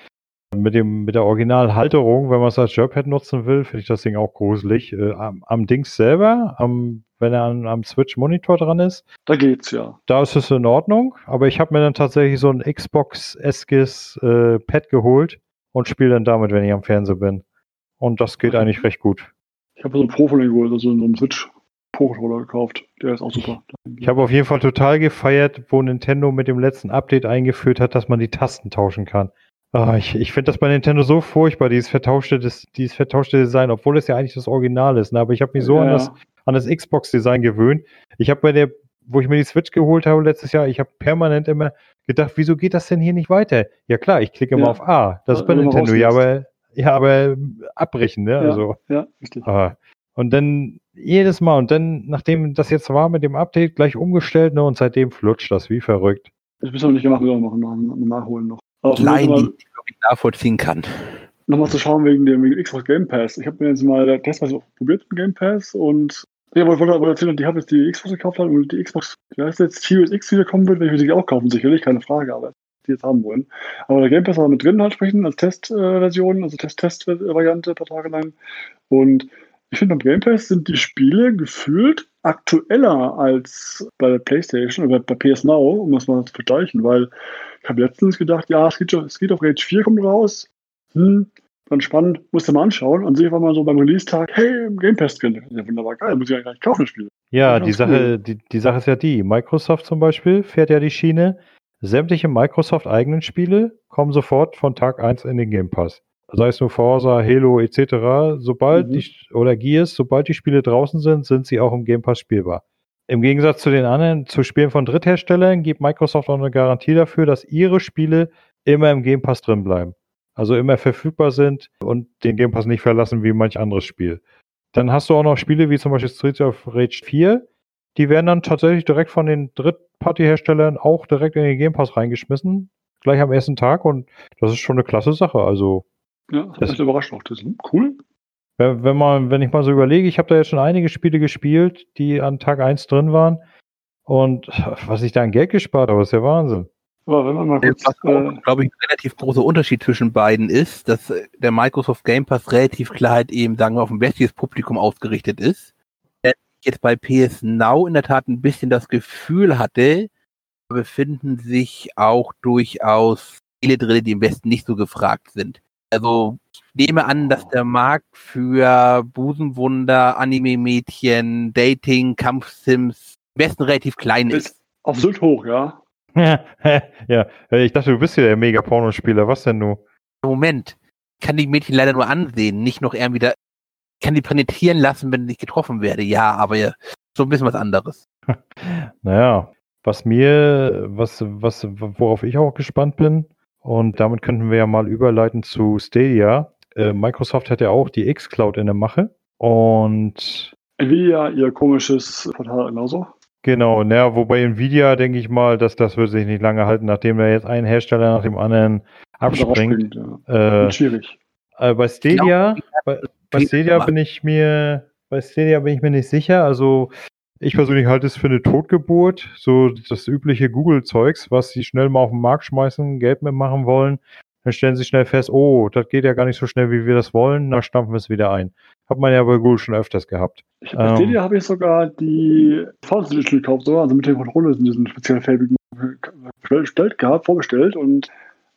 Mit dem, mit der Originalhalterung, wenn man es als Joypad nutzen will, finde ich das Ding auch gruselig. Äh, am, am Dings selber, am, wenn er an, am Switch-Monitor dran ist, Da geht's ja. da ist es in Ordnung. Aber ich habe mir dann tatsächlich so ein Xbox-eskes äh, Pad geholt und spiele dann damit, wenn ich am Fernseher bin. Und das geht eigentlich recht gut. Ich habe so einen Pro von denen geholt, also so einen Switch Pro-Controller gekauft. Der ist auch super. Ich habe auf jeden Fall total gefeiert, wo Nintendo mit dem letzten Update eingeführt hat, dass man die Tasten tauschen kann. Ah, ich ich finde das bei Nintendo so furchtbar, dieses vertauschte, das, dieses vertauschte Design, obwohl es ja eigentlich das Original ist. Ne? Aber ich habe mich so Ja, an das, an das Xbox-Design gewöhnt. Ich habe bei der, wo ich mir die Switch geholt habe letztes Jahr, ich habe permanent immer gedacht, wieso geht das denn hier nicht weiter? Ja klar, ich klicke immer Ja. auf A. Das Ja, ist bei Nintendo, ja, aber, ja, aber abbrechen, ne? Ja. Also. Ja, richtig. Ah. Und dann jedes Mal, und dann, nachdem das jetzt war mit dem Update, gleich umgestellt, ne, und seitdem flutscht das wie verrückt. Das müssen wir nicht gemacht, wir machen noch, noch nachholen noch. Aber Klein, die nochmal ich wirklich nachvollziehen kann. noch mal zu schauen wegen dem wegen Xbox Game Pass. Ich habe mir jetzt mal testweise auch probiert mit Game Pass und ja, wollte, aber erzählen, ich habe jetzt die Xbox gekauft halt und die Xbox, wie heißt jetzt, Series X wieder kommen wird, werde ich mir die auch kaufen, sicherlich, keine Frage, aber die jetzt haben wollen. Aber der Game Pass war mit drin halt sprechen, als Testversion, also Test-Test-Variante ein paar Tage lang. Und ich finde, beim Game Pass sind die Spiele gefühlt aktueller als bei der PlayStation oder bei PS Now, um das mal zu vergleichen, weil ich habe letztens gedacht, ja, Street of, Street of Rage 4 kommt raus. Hm, ganz spannend, musste mal anschauen. Und sehe war mal so beim Release-Tag, hey, im Game Pass drin. Ja, wunderbar geil, muss ich ja gar nicht kaufen, das Spiel. Ja, die Sache, die, die Sache ist ja die, Microsoft zum Beispiel fährt ja die Schiene, sämtliche Microsoft-eigenen Spiele kommen sofort von Tag 1 in den Game Pass. Sei es nur Forza, Halo etc. Sobald Mhm. die, oder Gears, sobald die Spiele draußen sind, sind sie auch im Game Pass spielbar. Im Gegensatz zu den anderen, zu Spielen von Drittherstellern, gibt Microsoft auch eine Garantie dafür, dass ihre Spiele immer im Game Pass drin bleiben. Also immer verfügbar sind und den Game Pass nicht verlassen wie manch anderes Spiel. Dann hast du auch noch Spiele wie zum Beispiel Streets of Rage 4. Die werden dann tatsächlich direkt von den Drittparty-Herstellern auch direkt in den Game Pass reingeschmissen. Gleich am ersten Tag und das ist schon eine klasse Sache. Also, Ja, das Das- überrascht auch. Das ist cool. Wenn, wenn man, wenn ich mal so überlege, ich habe da jetzt schon einige Spiele gespielt, die an Tag 1 drin waren. Und was ich da an Geld gespart habe, ist ja Wahnsinn. Aber wenn man mal kurz, Was äh, glaube ich, ein relativ großer Unterschied zwischen beiden ist, dass äh, der Microsoft Game Pass relativ klar halt eben, sagen wir, auf ein westliches Publikum ausgerichtet ist. Jetzt bei PS Now in der Tat ein bisschen das Gefühl hatte, da befinden sich auch durchaus Spiele drin, die im Westen nicht so gefragt sind. Also nehme an, dass der Markt für Busenwunder, Anime-Mädchen, Dating, Kampfsims im Westen relativ klein ist. ist auf Sylt hoch, ja. ja, ich dachte, du bist ja der Mega-Pornospieler. Was denn du? Moment, ich kann die Mädchen leider nur ansehen, nicht noch irgendwie da, ich kann die penetrieren lassen, wenn ich getroffen werde. Ja, aber so ein bisschen was anderes. Naja, was mir, was, was, worauf ich auch gespannt bin, und damit könnten wir ja mal überleiten zu Stadia. Äh, Microsoft hat ja auch die X-Cloud in der Mache. Und Nvidia, ihr komisches Portal genauso. genau, naja, wobei Nvidia, denke ich mal, dass das wird sich nicht lange halten, nachdem da jetzt ein Hersteller nach dem anderen abspringt. Ja. Äh, Wird schwierig. äh, bei Stadia, bei, bei viel Stadia bin ich mir, bei Stadia bin ich mir nicht sicher. Also ich persönlich halte es für eine Totgeburt. So das übliche Google-Zeugs, was sie schnell mal auf den Markt schmeißen, Geld mitmachen wollen. Dann stellen sie schnell fest, oh, das geht ja gar nicht so schnell, wie wir das wollen. Dann stampfen wir es wieder ein. Hat man ja bei Google schon öfters gehabt. Ich, bei ähm, Stadia habe ich sogar die Edition gekauft, sogar, also mit den Controllers in diesen speziell färbigen bestellt gehabt, vorbestellt und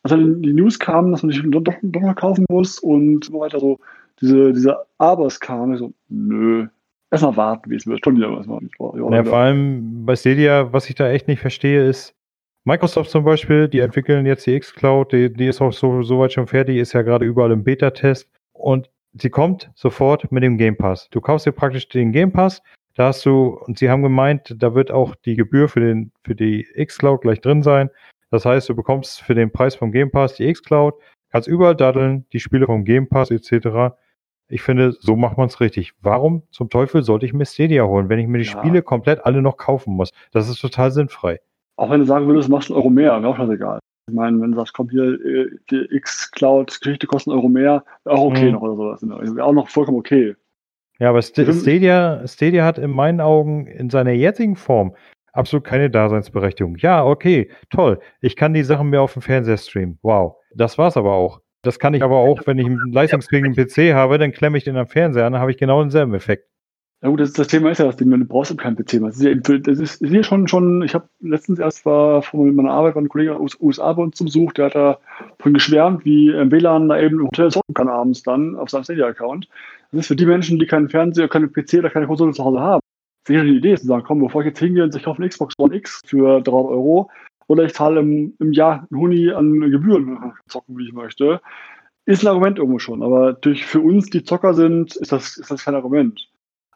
als dann die News kam, dass man sich doch, doch, doch noch kaufen muss und so weiter, so diese, diese Abers kamen, ich so, nö, erstmal warten, wie es wird, schon wieder was machen. Ja, Ja, vor allem bei Stadia, was ich da echt nicht verstehe, ist, Microsoft zum Beispiel, die entwickeln jetzt die X-Cloud, die, die ist auch so, so weit schon fertig, ist ja gerade überall im Beta-Test und sie kommt sofort mit dem Game Pass. Du kaufst dir praktisch den Game Pass, da hast du, und sie haben gemeint, da wird auch die Gebühr für, den, für die X-Cloud gleich drin sein. Das heißt, du bekommst für den Preis vom Game Pass die X-Cloud, kannst überall daddeln, die Spiele vom Game Pass etc. Ich finde, so macht man es richtig. Warum zum Teufel sollte ich mir Stadia holen, wenn ich mir die Ja. Spiele komplett alle noch kaufen muss? Das ist total sinnfrei. Auch wenn du sagen würdest, machst du einen Euro mehr, wäre auch scheißegal. Ich meine, wenn du sagst, komm hier, äh, die X-Cloud-Geschichte kostet einen Euro mehr, wäre auch okay Mhm. noch oder sowas. Wäre auch noch vollkommen okay. Ja, aber St. Stadia, Stadia hat in meinen Augen in seiner jetzigen Form absolut keine Daseinsberechtigung. Ja, okay, toll. Ich kann die Sachen mir auf dem Fernseher streamen. Wow. Das war's aber auch. Das kann ich aber auch, wenn ich einen leistungsfähigen PC habe, dann klemme ich den am Fernseher an, dann habe ich genau denselben Effekt. Ja gut, das, das Thema ist ja das Ding, du brauchst eben keinen PC mehr. Das ist, ja, das ist, ist hier schon, schon, ich habe letztens erst war von meiner Arbeit, war ein Kollege aus USA bei uns zum Besuch, der hat da von geschwärmt, wie im WLAN da eben im Hotel zocken kann abends dann auf seinem Stadia-Account. Das ist für die Menschen, die keinen Fernseher, keinen PC oder keine Konsole zu Hause haben. Ist eine Idee, zu sagen, komm, bevor ich jetzt hingehe und ich kaufe eine Xbox One X für 300 Euro oder ich zahle im, im Jahr einen Huni an Gebühren zocken, wie ich möchte, ist ein Argument irgendwo schon. Aber durch für uns, die Zocker sind, ist das, ist das kein Argument.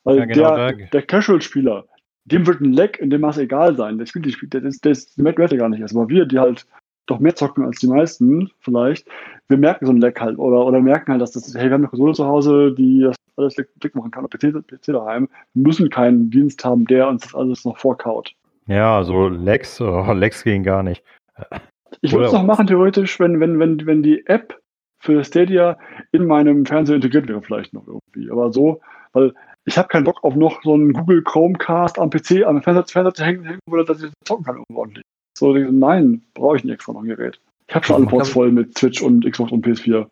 Weil Ja, genau, der, der Casual-Spieler, dem wird ein Leck in dem Maße egal sein. Der spielt die Spiele, der ist, der ist, der Werte gar nicht erst. Aber wir, die halt doch mehr zocken als die meisten, vielleicht, wir merken so ein Leck halt. Oder, oder merken halt, dass das, hey, wir haben eine Konsole zu Hause, die das alles klick machen kann, oder PC, PC daheim. Wir müssen keinen Dienst haben, der uns das alles noch vorkaut. Ja, so Lex, oh, Lex gehen gar nicht. Ich würde es noch machen, theoretisch, wenn, wenn, wenn, wenn die App für Stadia in meinem Fernseher integriert wäre, vielleicht noch irgendwie. Aber so, weil ich habe keinen Bock auf noch so einen Google Chromecast am PC, am Fernseher, Fernseher zu hängen, hängen, oder dass ich zocken kann irgendwo ordentlich. So, nein, brauche ich nicht extra noch ein Gerät. Ich habe schon alle Ports voll mit Twitch und Xbox und PS4.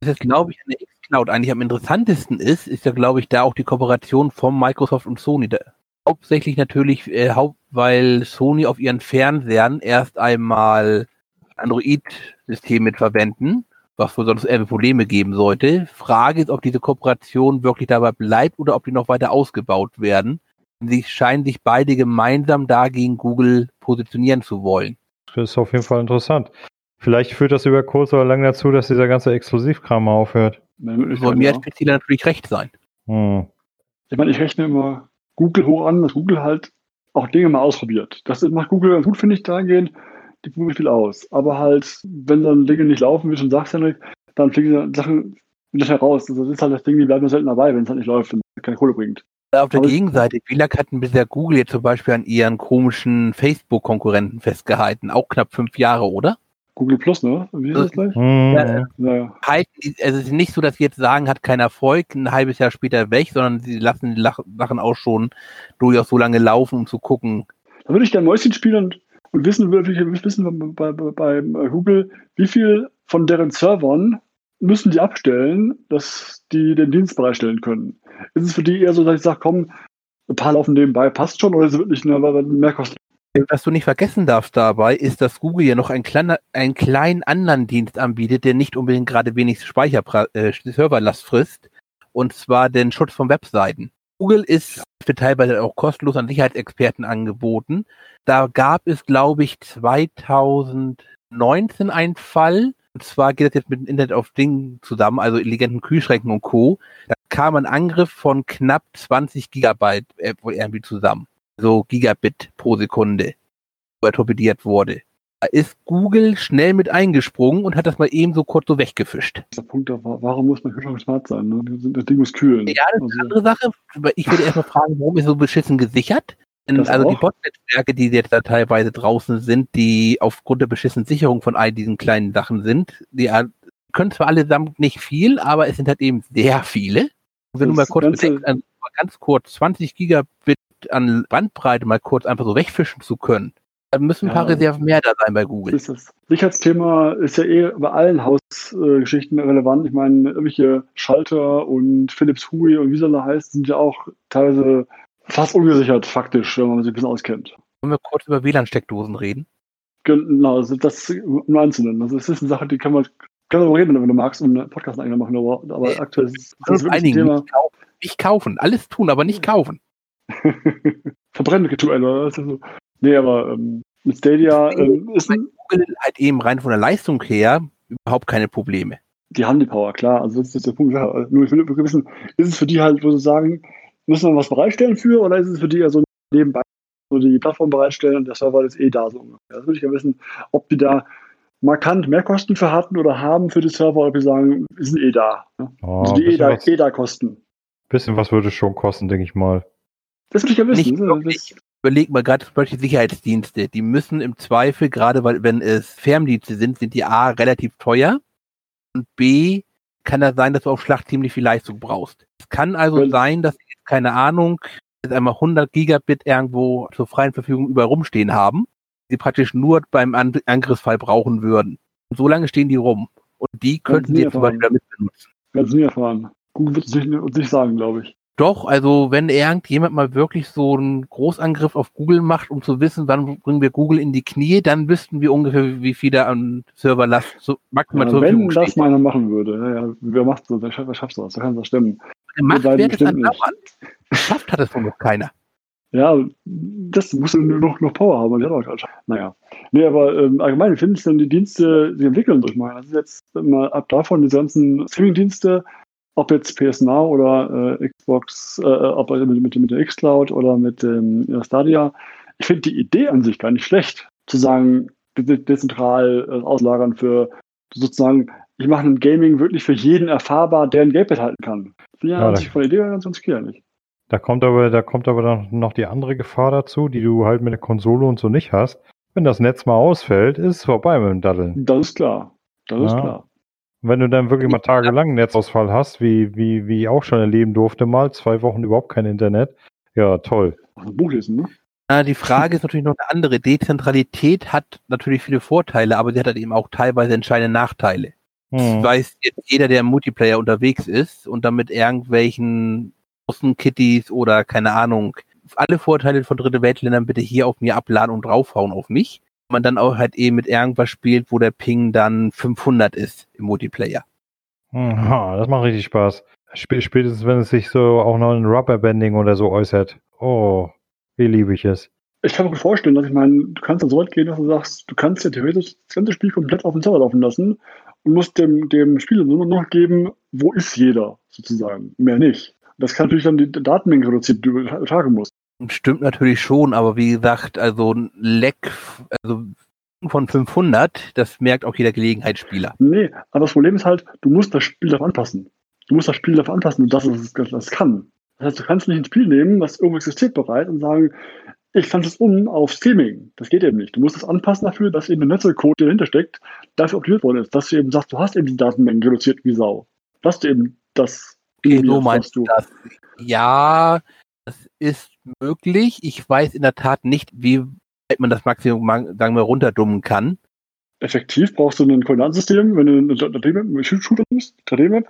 Das ist, glaube ich, an der X-Cloud eigentlich am interessantesten ist, ist ja, glaube ich, da auch die Kooperation von Microsoft und Sony. Da, hauptsächlich natürlich, äh, haupt, weil Sony auf ihren Fernsehern erst einmal Android-System mit verwenden, was wohl sonst eher Probleme geben sollte. Frage ist, ob diese Kooperation wirklich dabei bleibt oder ob die noch weiter ausgebaut werden. Sie scheinen sich beide gemeinsam dagegen Google positionieren zu wollen. Das ist auf jeden Fall interessant. Vielleicht führt das über kurz oder lang dazu, dass dieser ganze Exklusivkram aufhört. Soll mir als PCler natürlich recht sein. Hm. Ich meine, ich rechne immer Google hoch an, dass Google halt auch Dinge mal ausprobiert. Das macht Google ganz gut, finde ich, dahingehend. Die probieren viel aus. Aber halt, wenn dann Dinge nicht laufen, wie du schon sagst, Henrik, dann fliegen dann Sachen wieder heraus. Also das ist halt das Ding, die bleiben nur selten dabei, wenn es halt nicht läuft und keine Kohle bringt. Auf der Aber- Gegenseite, wie lange hatten bisher Google jetzt zum Beispiel an ihren komischen Facebook-Konkurrenten festgehalten? Auch knapp fünf Jahre, oder? Google Plus, ne? Wie ist das gleich? Hm. Ja, Naja. Halten die, also es ist nicht so, dass sie jetzt sagen, hat keinen Erfolg, ein halbes Jahr später weg, sondern sie lassen die Sachen auch schon durchaus so lange laufen, um zu gucken. Da würde ich gerne Mäuschen spielen und, und wissen, wirklich wissen bei, bei, bei Google, wie viel von deren Servern müssen die abstellen, dass die den Dienst bereitstellen können. Ist es für die eher so, dass ich sage, komm, ein paar laufen nebenbei, passt schon, oder ist es wirklich eine Mehrkosten? Was du nicht vergessen darfst dabei, ist, dass Google ja noch einen, kleiner, einen kleinen anderen Dienst anbietet, der nicht unbedingt gerade wenig Speicher, äh, Serverlast frisst, und zwar den Schutz von Webseiten. Google ist für teilweise auch kostenlos an Sicherheitsexperten angeboten. Da gab es, glaube ich, 2019 einen Fall. Und zwar geht das jetzt mit dem Internet of Dingen zusammen, also intelligenten Kühlschränken und Co. Da kam ein Angriff von knapp 20 Gigabyte äh, irgendwie zusammen. So Gigabit pro Sekunde, wo er torpediert wurde. Da ist Google schnell mit eingesprungen und hat das mal eben so kurz so weggefischt. Der Punkt, da, warum muss man Kühlschrank smart sein? Ne? Das Ding muss kühlen. Ja, das ist eine Also, andere Sache. Ich würde erstmal fragen, warum ist so beschissen gesichert? Denn Das also die auch? Bot-Netzwerke, die jetzt da teilweise draußen sind, die aufgrund der beschissenen Sicherung von all diesen kleinen Sachen sind, die äh, können zwar allesamt nicht viel, aber es sind halt eben sehr viele. Und wenn du mal Das kurz bedenkst, also mal ganz kurz 20 Gigabit an Bandbreite mal kurz einfach so wegfischen zu können, dann müssen ein paar Ja. Reserven mehr da sein bei Google. ist das Sicherheitsthema ist ja eh bei allen Hausgeschichten relevant. Ich meine, irgendwelche Schalter und Philips Hui und wie soll er heißt, sind ja auch teilweise fast ungesichert, faktisch, wenn man sich ein bisschen auskennt. Wollen wir kurz über WLAN-Steckdosen reden? Genau, das, das im Einzelnen. Also es ist eine Sache, die kann man, kann man reden, wenn du magst, und einen Podcast eigentlich machen, aber, aber Ja. aktuell ist das Dingen Thema. nicht kaufen. nicht kaufen. Alles tun, aber nicht kaufen. Verbrennen rituell, oder? Das ist so. Nee, aber ähm, mit Stadia ähm, ist ein, Google halt eben rein von der Leistung her überhaupt keine Probleme. die haben die Power, klar. Also das ist der Punkt. Ja. Nur ich will wissen, ist es für die halt, wo sie sagen, müssen wir was bereitstellen für, oder ist es für die eher so nebenbei so die Plattform bereitstellen und der Server ist eh da so ungefähr. Das würde ich ja wissen, ob die da markant mehr Kosten für hatten oder haben für die Server, oder ob die sagen, sind eh da. Ne? Oh, Also ein die eh bisschen, da, was, eh da kosten. bisschen was würde es schon kosten, denke ich mal. Das würde ich ja wissen. Nicht ne? wirklich. Überleg mal gerade zum Beispiel Sicherheitsdienste. Die müssen im Zweifel, gerade weil wenn es Ferndienste sind, sind die A relativ teuer und B kann das sein, dass du auf Schlag ziemlich viel Leistung brauchst. Es kann also Wenn- sein, dass jetzt, keine Ahnung, jetzt einmal 100 Gigabit irgendwo zur freien Verfügung überall rumstehen haben, die praktisch nur beim An Angriffsfall brauchen würden. Und so lange stehen die rum. Und die könnten sie zum Beispiel damit benutzen. Werden Sie erfahren. Google wird es nicht, nicht sagen, glaube ich. Doch, also wenn irgendjemand mal wirklich so einen Großangriff auf Google macht, um zu wissen, wann bringen wir Google in die Knie, dann wüssten wir ungefähr, wie viel da an Serverlast so maximal Ja, zur wenn Verfügung das steht. mal einer machen würde, ja, ja, wer macht das? Wer schafft, wer schafft das? Wer kann das stimmen? Macht beiden wer das bestimmt andauernd. Geschafft hat es wohl noch keiner. Ja, das muss nur noch, noch Power haben. Die hat auch. Naja. Nee, aber ähm, allgemein, wie finden Sie denn die Dienste, die entwickeln durch mal? Das ist jetzt mal ab davon, diese ganzen Streaming-Dienste, ob jetzt PS Now oder äh, Xbox, äh, ob mit, mit, mit der Xcloud oder mit ähm, ja, Stadia. Ich finde die Idee an sich gar nicht schlecht, zu sagen, de dezentral äh, auslagern für sozusagen, ich mache ein Gaming wirklich für jeden erfahrbar, der ein Gamepad halten kann. Finde ja, Ja, an das- sich von der Idee ganz, ganz klar nicht. Da kommt aber, da kommt aber dann noch die andere Gefahr dazu, die du halt mit der Konsole und so nicht hast. Wenn das Netz mal ausfällt, ist es vorbei mit dem Daddeln. Das ist klar. Das ist Ja. klar. Wenn du dann wirklich mal tagelang einen Netzausfall hast, wie, wie, wie ich auch schon erleben durfte, mal zwei Wochen überhaupt kein Internet, ja, toll. Buch lesen, ne? Ja, die Frage ist natürlich noch eine andere. Dezentralität hat natürlich viele Vorteile, aber sie hat halt eben auch teilweise entscheidende Nachteile. Das Hm. weiß jetzt jeder, der im Multiplayer unterwegs ist und damit irgendwelchen Kitties oder keine Ahnung, alle Vorteile von Dritte Weltländern bitte hier auf mir abladen und draufhauen auf mich. Man dann auch halt eben mit irgendwas spielt, wo der Ping dann 500 ist im Multiplayer. Hm, ha, das macht richtig Spaß. Sp spätestens, wenn es sich so auch noch in Rubberbanding oder so äußert. Oh, wie liebe ich es. Ich kann mir gut vorstellen, dass ich meine, du kannst dann so weit gehen, dass du sagst, du kannst ja theoretisch das ganze Spiel komplett auf dem Server laufen lassen und musst dem, dem Spieler nur noch geben, wo ist jeder, sozusagen. Mehr nicht. Das kann natürlich dann die Datenmenge reduzieren, die du übertragen musst. Stimmt natürlich schon, aber wie gesagt, also ein Leck, also von 500, das merkt auch jeder Gelegenheitsspieler. Nee, aber das Problem ist halt, du musst das Spiel darauf anpassen. Du musst das Spiel darauf anpassen und das, was es das kann. Das heißt, du kannst nicht ein Spiel nehmen, was irgendwo existiert bereits und sagen, ich pflanze es um auf Streaming. Das geht eben nicht. Du musst es anpassen dafür, dass eben der Netzwerkcode, der dahinter steckt, dafür optimiert worden ist. Dass du eben sagst, du hast eben die Datenmengen reduziert wie Sau. Dass du eben das Okay, so meinst du. du das? Ja, das ist möglich. Ich weiß in der Tat nicht, wie weit man das Maximum, sagen wir, runterdummen kann. Effektiv brauchst du ein Koordinatensystem, wenn du eine 3D-Map, eine Shooter nimmst, 3D-Map,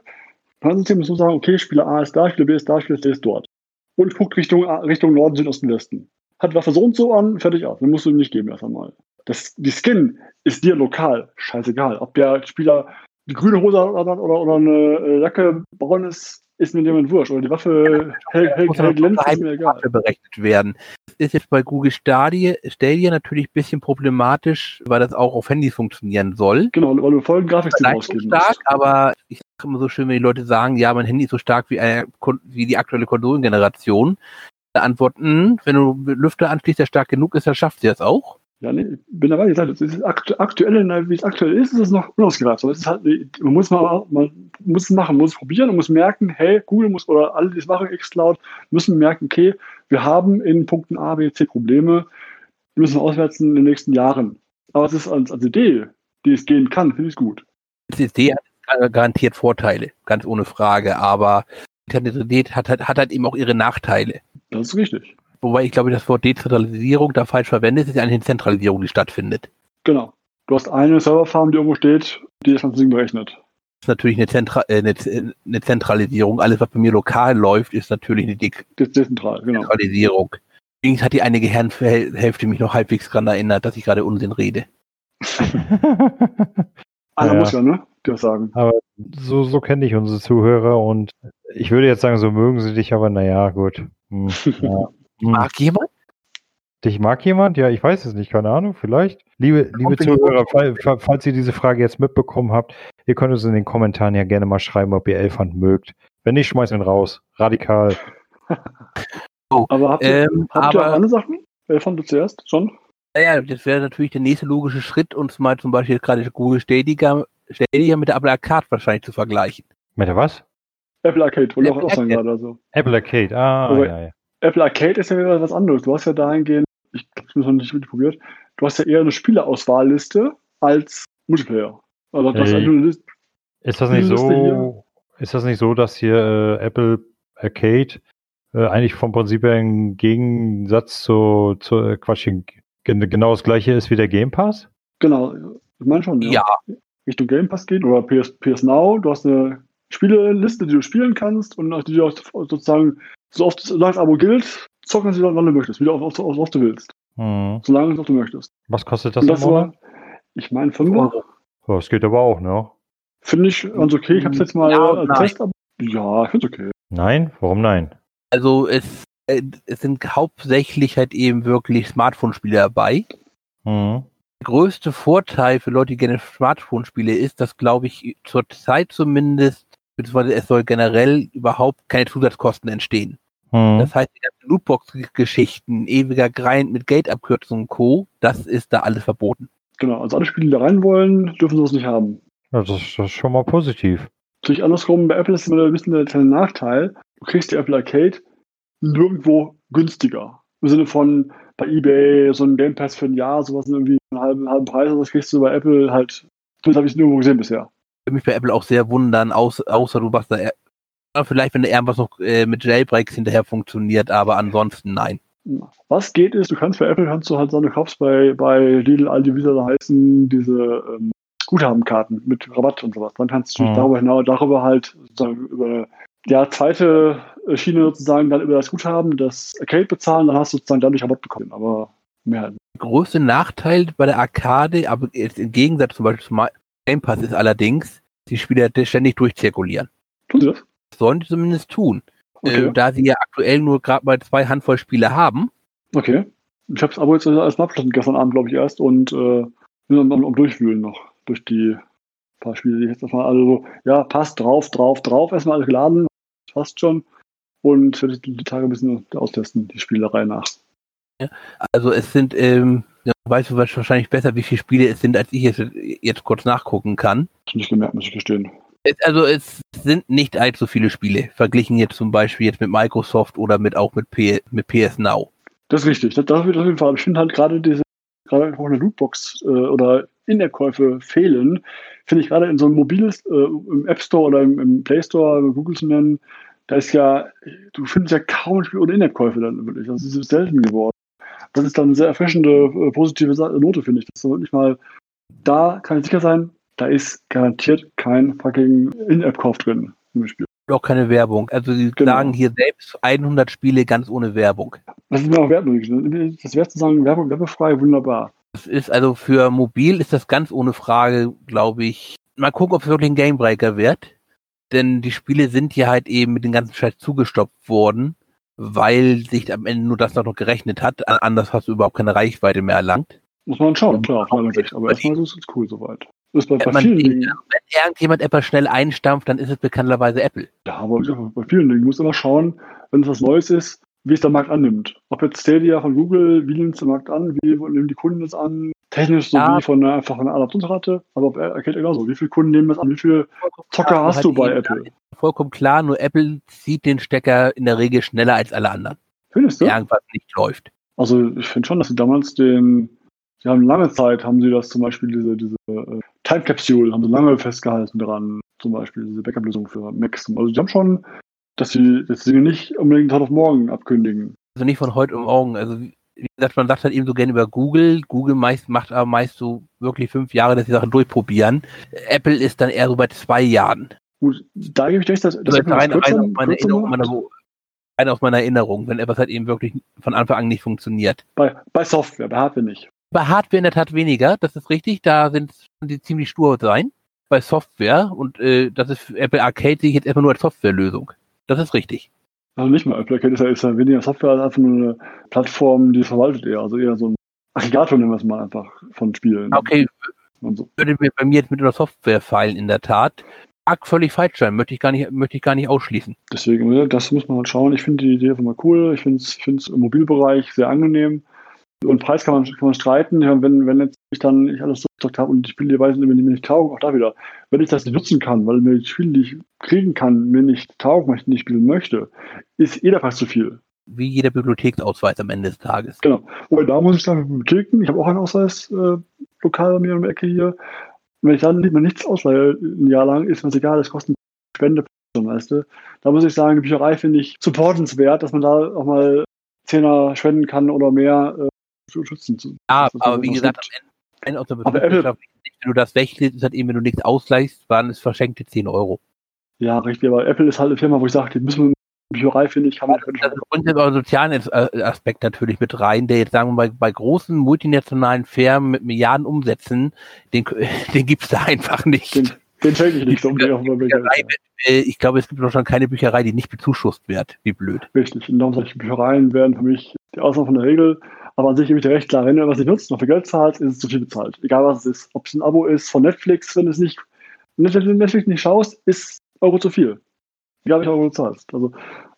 Koordinatensystem musst du sagen, okay, Spieler A ist da, Spieler B ist da, Spieler C ist dort. Und guckt Richtung, Richtung Norden, Südosten, Westen. Hat Waffe so und so an, fertig aus. Dann musst du ihm nicht geben erst einmal. Das, die Skin ist dir lokal, scheißegal. Ob der Spieler die grüne Hose hat oder, oder, oder eine äh, Jacke braun ist, ist mir jemand wurscht. Oder die Waffe hell, hell, hell glänzt, ist mir egal. berechnet werden. Das ist jetzt bei Google Stadia, Stadia natürlich ein bisschen problematisch, weil das auch auf Handys funktionieren soll. Genau, weil du vollen Grafikstil ausgeben musst. aber ich sage immer so schön, wenn die Leute sagen, ja, mein Handy ist so stark wie, eine, wie die aktuelle Konsolengeneration. Antworten, wenn du Lüfter anschließt, der stark genug ist, dann schafft sie das auch. Ja, nee, ich bin dabei. Wie gesagt, es ist aktu aktuell, wie es aktuell ist, ist es noch unausgereift. Aber es ist halt, man muss mal, man muss es machen, muss es probieren und muss merken, hey, Google muss oder alle, die es machen, Xcloud, müssen merken, okay, wir haben in Punkten A, B, C Probleme, wir müssen auswerten in den nächsten Jahren. Aber es ist als, als Idee, die es gehen kann, finde ich gut. SSD hat garantiert Vorteile, ganz ohne Frage, aber Internetität hat, hat, hat halt eben auch ihre Nachteile. Das ist richtig. Wobei ich glaube, das Wort Dezentralisierung da falsch verwendet ist, ist eine Zentralisierung, die stattfindet. Genau. Du hast eine Serverfarm, die irgendwo steht, die das ganze Ding berechnet. Das ist natürlich eine, Zentra äh, eine, eine Zentralisierung. Alles, was bei mir lokal läuft, ist natürlich eine ist dezentral, genau. Dezentralisierung. Übrigens hat die eine Gehirnhälfte mich noch halbwegs daran erinnert, dass ich gerade Unsinn rede. Einer Ja. muss ja, ne? Die das sagen. so, so kenne ich unsere Zuhörer und ich würde jetzt sagen, so mögen sie dich, aber naja, gut. Hm, ja. Hm. Mag jemand? Dich mag jemand? Ja, ich weiß es nicht, keine Ahnung, vielleicht. Liebe, liebe Zuhörer, fall, fall, falls ihr diese Frage jetzt mitbekommen habt, ihr könnt uns in den Kommentaren ja gerne mal schreiben, ob ihr Elfand mögt. Wenn nicht, schmeißt ihn raus. Radikal. Aber habt ihr, Ähm, habt ihr auch aber andere Sachen? Wer fand du zuerst? Schon? naja, das wäre natürlich der nächste logische Schritt, uns mal zum Beispiel gerade Google Stadia, Stadia mit der Apple Arcade wahrscheinlich zu vergleichen. Mit der was? Apple Arcade, wollte Apple auch sagen gerade. Also. Apple Arcade. Ah, Aber- ja, ja. Apple Arcade ist ja wieder was anderes. Du hast ja dahingehend, ich glaube, das noch nicht wirklich probiert, du hast ja eher eine Spielerauswahlliste als Multiplayer. Also Hey. nur eine Liste. Ist das nicht so, ist das nicht so, dass hier äh, Apple Arcade äh, eigentlich vom Prinzip her im Gegensatz zu, zu äh, Quatsch, genau das gleiche ist wie der Game Pass? Genau, ich meine schon. Ja. ja. Richtung Game Pass geht oder PS, PS Now. Du hast eine Spieleliste, die du spielen kannst und die du auch sozusagen so oft das Abo gilt, zocken sie dann, wann du möchtest, wieder auf, auf, auf, du willst. Hm. Solange du möchtest. Was kostet das, das im Monat? Ich meine 5 Euro. Das geht aber auch, ne? Finde ich ganz okay. Ich habe es jetzt mal ja, als Test. Ja, ich finde es okay. Nein? Warum nein? Also es, äh, es sind hauptsächlich halt eben wirklich Smartphone-Spiele dabei. Mhm. Der größte Vorteil für Leute, die gerne Smartphone-Spiele ist, dass, glaube ich, zur Zeit zumindest, beziehungsweise es soll generell überhaupt keine Zusatzkosten entstehen. Mhm. Das heißt, die ganzen Lootbox-Geschichten, ewiger Grind mit Gate-Abkürzungen und Co., das ist da alles verboten. Genau, also alle Spiele, die da rein wollen, dürfen sowas nicht haben. Ja, das, ist, das ist schon mal positiv. Natürlich andersrum, bei Apple ist es immer ein bisschen der kleine Nachteil. Du kriegst die Apple Arcade nirgendwo günstiger. Im Sinne von bei Ebay so ein Game Pass für ein Jahr, sowas irgendwie einen halben, halben Preis, das kriegst du bei Apple halt, das habe ich nirgendwo gesehen bisher. Ich würde mich bei Apple auch sehr wundern, außer, außer du machst da vielleicht, wenn irgendwas noch äh, mit Jailbreaks hinterher funktioniert, aber ansonsten nein. Was geht ist, du kannst bei Apple kannst du halt so eine kaufst bei, bei Lidl, Aldi, wie sie da heißen, diese ähm, Guthabenkarten mit Rabatt und sowas. Dann kannst du mhm. darüber hinaus, darüber halt sozusagen über ja, zweite Schiene sozusagen dann über das Guthaben das Arcade bezahlen, dann hast du sozusagen dadurch Rabatt bekommen, aber mehr halt. Der größte Nachteil bei der Arcade, aber im Gegensatz zum Beispiel zum Game Pass ist allerdings, die Spieler ständig durchzirkulieren. Tun sie das? Sollen die zumindest tun. Okay. Äh, da sie ja aktuell nur gerade mal zwei Handvoll Spiele haben. Okay. Ich habe es aber jetzt als abgeschlossen gestern Abend, glaube ich, erst und äh, bin am, am Durchwühlen noch durch die paar Spiele, die ich jetzt erstmal alle so, ja, passt drauf, drauf, drauf, erstmal alles geladen, passt schon. Und werde die, die Tage ein bisschen austesten, die Spielerei nach. Ja, also es sind, ähm, ja, weißt du wahrscheinlich besser, wie viele Spiele es sind, als ich es jetzt kurz nachgucken kann. Ich nicht gemerkt, muss ich gestehen. Also es sind nicht allzu viele Spiele, verglichen jetzt zum Beispiel jetzt mit Microsoft oder mit auch mit, P, mit PS Now. Das ist richtig, das, das auf jeden Fall. Ich finde halt gerade diese, gerade auch eine Lootbox äh, oder In-App-Käufe fehlen, finde ich gerade in so einem mobiles, äh, im App Store oder im, im Play Store, Google zu nennen, da ist ja, du findest ja kaum ein Spiel ohne In-App-Käufe dann wirklich. Das ist selten geworden. Das ist dann eine sehr erfrischende, äh, positive Note, finde ich. Das ist wirklich mal, da kann ich sicher sein, da ist garantiert kein fucking In-App-Kauf drin im Spiel. Auch keine Werbung. Also sie genau. sagen hier selbst 100 Spiele ganz ohne Werbung. Das ist mir auch wert, das wäre zu sagen, Werbung werbefrei, wunderbar. Das ist also für mobil ist das ganz ohne Frage, glaube ich. Mal gucken, ob es wirklich ein Gamebreaker wird. Denn die Spiele sind ja halt eben mit dem ganzen Scheiß zugestoppt worden, weil sich am Ende nur das noch gerechnet hat. Anders hast du überhaupt keine Reichweite mehr erlangt. Muss man schauen, klar, auf meiner Sicht. Aber erstmal ist es cool soweit. Das bei, bei vielen Dingen. Wenn irgendjemand etwas schnell einstampft, dann ist es bekannterweise Apple. Ja, aber bei vielen Dingen. Du musst immer schauen, wenn es was Neues ist, wie es der Markt annimmt. Ob jetzt Stadia von Google, wie nimmt es der Markt an, wie nehmen die Kunden es an, technisch sowie ja. von einer einfachen Adaptionsrate, aber er erkennt genauso, wie viele Kunden nehmen das an, wie viele Zocker hast du bei Apple? Vollkommen klar, nur Apple zieht den Stecker in der Regel schneller als alle anderen. Findest du? Irgendwas nicht läuft. Also ich finde schon, dass sie damals den, sie haben lange Zeit, haben sie das zum Beispiel, diese, diese äh, Time Capsule, haben sie lange festgehalten dran, zum Beispiel diese Backup-Lösung für Macs. Also sie haben schon, dass sie, dass sie nicht unbedingt Tag auf morgen abkündigen. Also nicht von heute um morgen. Also wie gesagt, man sagt halt eben so gerne über Google. Google meist, macht aber meist so wirklich fünf Jahre, dass die Sachen durchprobieren. Apple ist dann eher so bei zwei Jahren. Gut, da gebe ich recht, dass, dass also rein, rein, aus meiner Erinnerung, meiner, rein aus meiner Erinnerung, wenn etwas halt eben wirklich von Anfang an nicht funktioniert. Bei, bei Software, bei Hardware nicht. Bei Hardware in der Tat weniger, das ist richtig, da sind die ziemlich stur sein. Bei Software und äh, das ist Apple Arcade sehe ich jetzt erstmal nur als Softwarelösung. Das ist richtig. Also nicht mal. Apple Arcade ist ja, ist ja weniger Software als einfach nur eine Plattform, die verwaltet eher. Also eher so ein Aggregator nennen wir es mal einfach von Spielen. Okay. So. Würde bei mir jetzt mit einer Software fallen, in der Tat. Arg völlig falsch sein, möchte ich gar nicht, möchte ich gar nicht ausschließen. Deswegen, das muss man halt schauen. Ich finde die Idee einfach mal cool. Ich finde es im Mobilbereich sehr angenehm. Und Preis kann man, kann man streiten. Wenn, wenn jetzt ich dann ich alles durchgezockt habe und die Spiele, die mir nicht taugen, auch da wieder. Wenn ich das nicht nutzen kann, weil mir die Spiele, die ich kriegen kann, mir nicht taugen, weil ich nicht spielen möchte, ist jeder fast zu viel. Wie jeder Bibliotheksausweis am Ende des Tages. Genau. Und da muss ich sagen, Bibliotheken, ich habe auch einen Ausweis äh, lokal bei mir in der Ecke hier. Und wenn ich dann nicht mehr nichts ausleihe, ein Jahr lang, ist mir egal, das kostet Spende. haben, weißt du. Da muss ich sagen, die Bücherei finde ich supportenswert, dass man da auch mal Zehner spenden kann oder mehr äh, schützen. Zu, Ja, es aber wie gesagt, gibt. am Ende aus der Aber Apple- wenn du das weglässt, ist halt eben, wenn du nichts ausgleichst, waren es verschenkte 10 Euro. Ja, richtig, aber Apple ist halt eine Firma, wo ich sage, die müssen wir Bücherei, finde ich, kann man bringt jetzt auch einen sozialen As- Aspekt natürlich mit rein, der jetzt sagen wir mal bei großen multinationalen Firmen mit Milliarden Umsätzen, den, den gibt's da einfach nicht. Den, den schenke ich nicht, um die Die Bücherei äh, ich glaube, es gibt noch schon keine Bücherei, die nicht bezuschusst wird. Wie blöd. Richtig. Und darum solche Büchereien werden für mich die Ausnahme von der Regel. Aber an sich gebe ich dir recht klar, wenn du was nicht nutzt, noch für Geld zahlst, ist es zu viel bezahlt. Egal was es ist. Ob es ein Abo ist von Netflix, wenn du es nicht, du Netflix nicht schaust, ist Euro zu viel. Egal welcher Euro du zahlst. Also,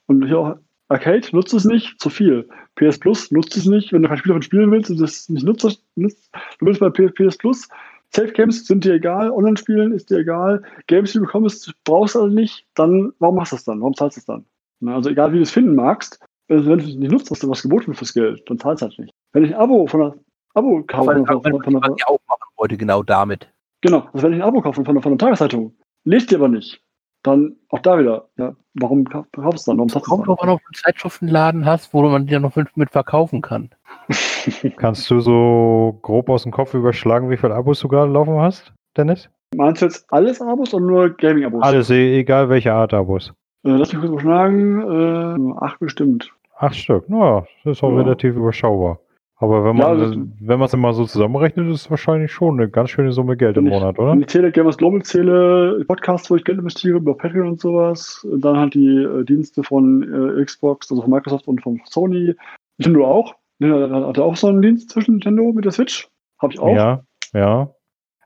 und hier auch Arcade, nutzt es nicht, zu viel. PS Plus, nutzt es nicht, wenn du kein Spiel davon spielen willst und das nicht nutzt, nutzt du willst bei PS Plus, Safe Games sind dir egal, Online-Spielen ist dir egal, Games, die du bekommst, brauchst du also nicht, dann, warum machst du das dann? Warum zahlst du es dann? Na, Also egal, wie du es finden magst, also wenn du es nicht nutzt, hast du was geboten fürs Geld, dann zahlst du halt nicht. Wenn ich ein Abo von einer Abo kaufe, von, von, von, was von, ich auch machen wollte, genau damit. genau, also wenn ich ein Abo kaufe von, von, von einer Tageszeitung, lest die aber nicht, dann auch da wieder, ja, warum kauf- kaufst du dann? Warum es Kommt drauf an, ob du einen Zeitschriftenladen hast, wo man dann noch mit, mit verkaufen kann. Kannst du so grob aus dem Kopf überschlagen, wie viele Abos du gerade laufen hast, Dennis? Meinst du jetzt alles Abos oder nur Gaming-Abos? Alles, e- egal welche Art Abos. Äh, lass mich kurz überschlagen, äh, acht bestimmt. Acht Stück, naja, das ist auch Ja. relativ überschaubar. Aber wenn Ja, man das- wenn man es immer so zusammenrechnet, ist es wahrscheinlich schon eine ganz schöne Summe Geld im ich- Monat, oder? Wenn ich zähle, Gamers Global zähle, Podcasts, wo ich Geld investiere, über Patreon und sowas, dann halt die äh, Dienste von äh, Xbox, also von Microsoft und von Sony. Nintendo auch. Nintendo hat ja auch so einen Dienst zwischen Nintendo mit der Switch. Habe ich auch. Ja, ja.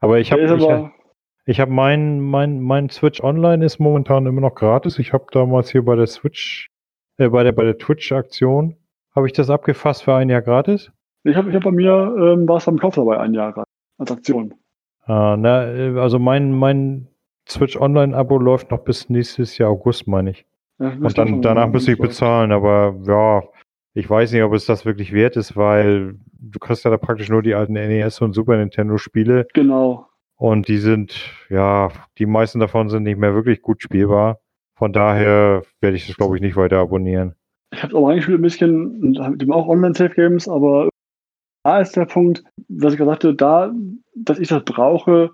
Aber ich habe ich, ich hab mein, mein, mein Switch Online ist momentan immer noch gratis. Ich habe damals hier bei der Switch, äh, bei der, bei der Twitch-Aktion, habe ich das abgefasst für ein Jahr gratis. ich habe ich hab bei mir, ähm, war es beim Kauf dabei, ein Jahr gerade, als Aktion. Ah, na, äh, also mein, mein Switch Online-Abo läuft noch bis nächstes Jahr August, meine ich. Ja, Und dann, danach müsste ich bezahlen, aber ja, ich weiß nicht, ob es das wirklich wert ist, weil du kriegst ja da praktisch nur die alten NES und Super Nintendo Spiele Genau. und die sind, ja, die meisten davon sind nicht mehr wirklich gut spielbar. Von daher werde ich das, glaube ich, nicht weiter abonnieren. Ich habe auch reingespielt ein bisschen, hab eben auch Online-Safe-Games, aber da ist der Punkt, was ich gerade sagte, da, dass ich das brauche,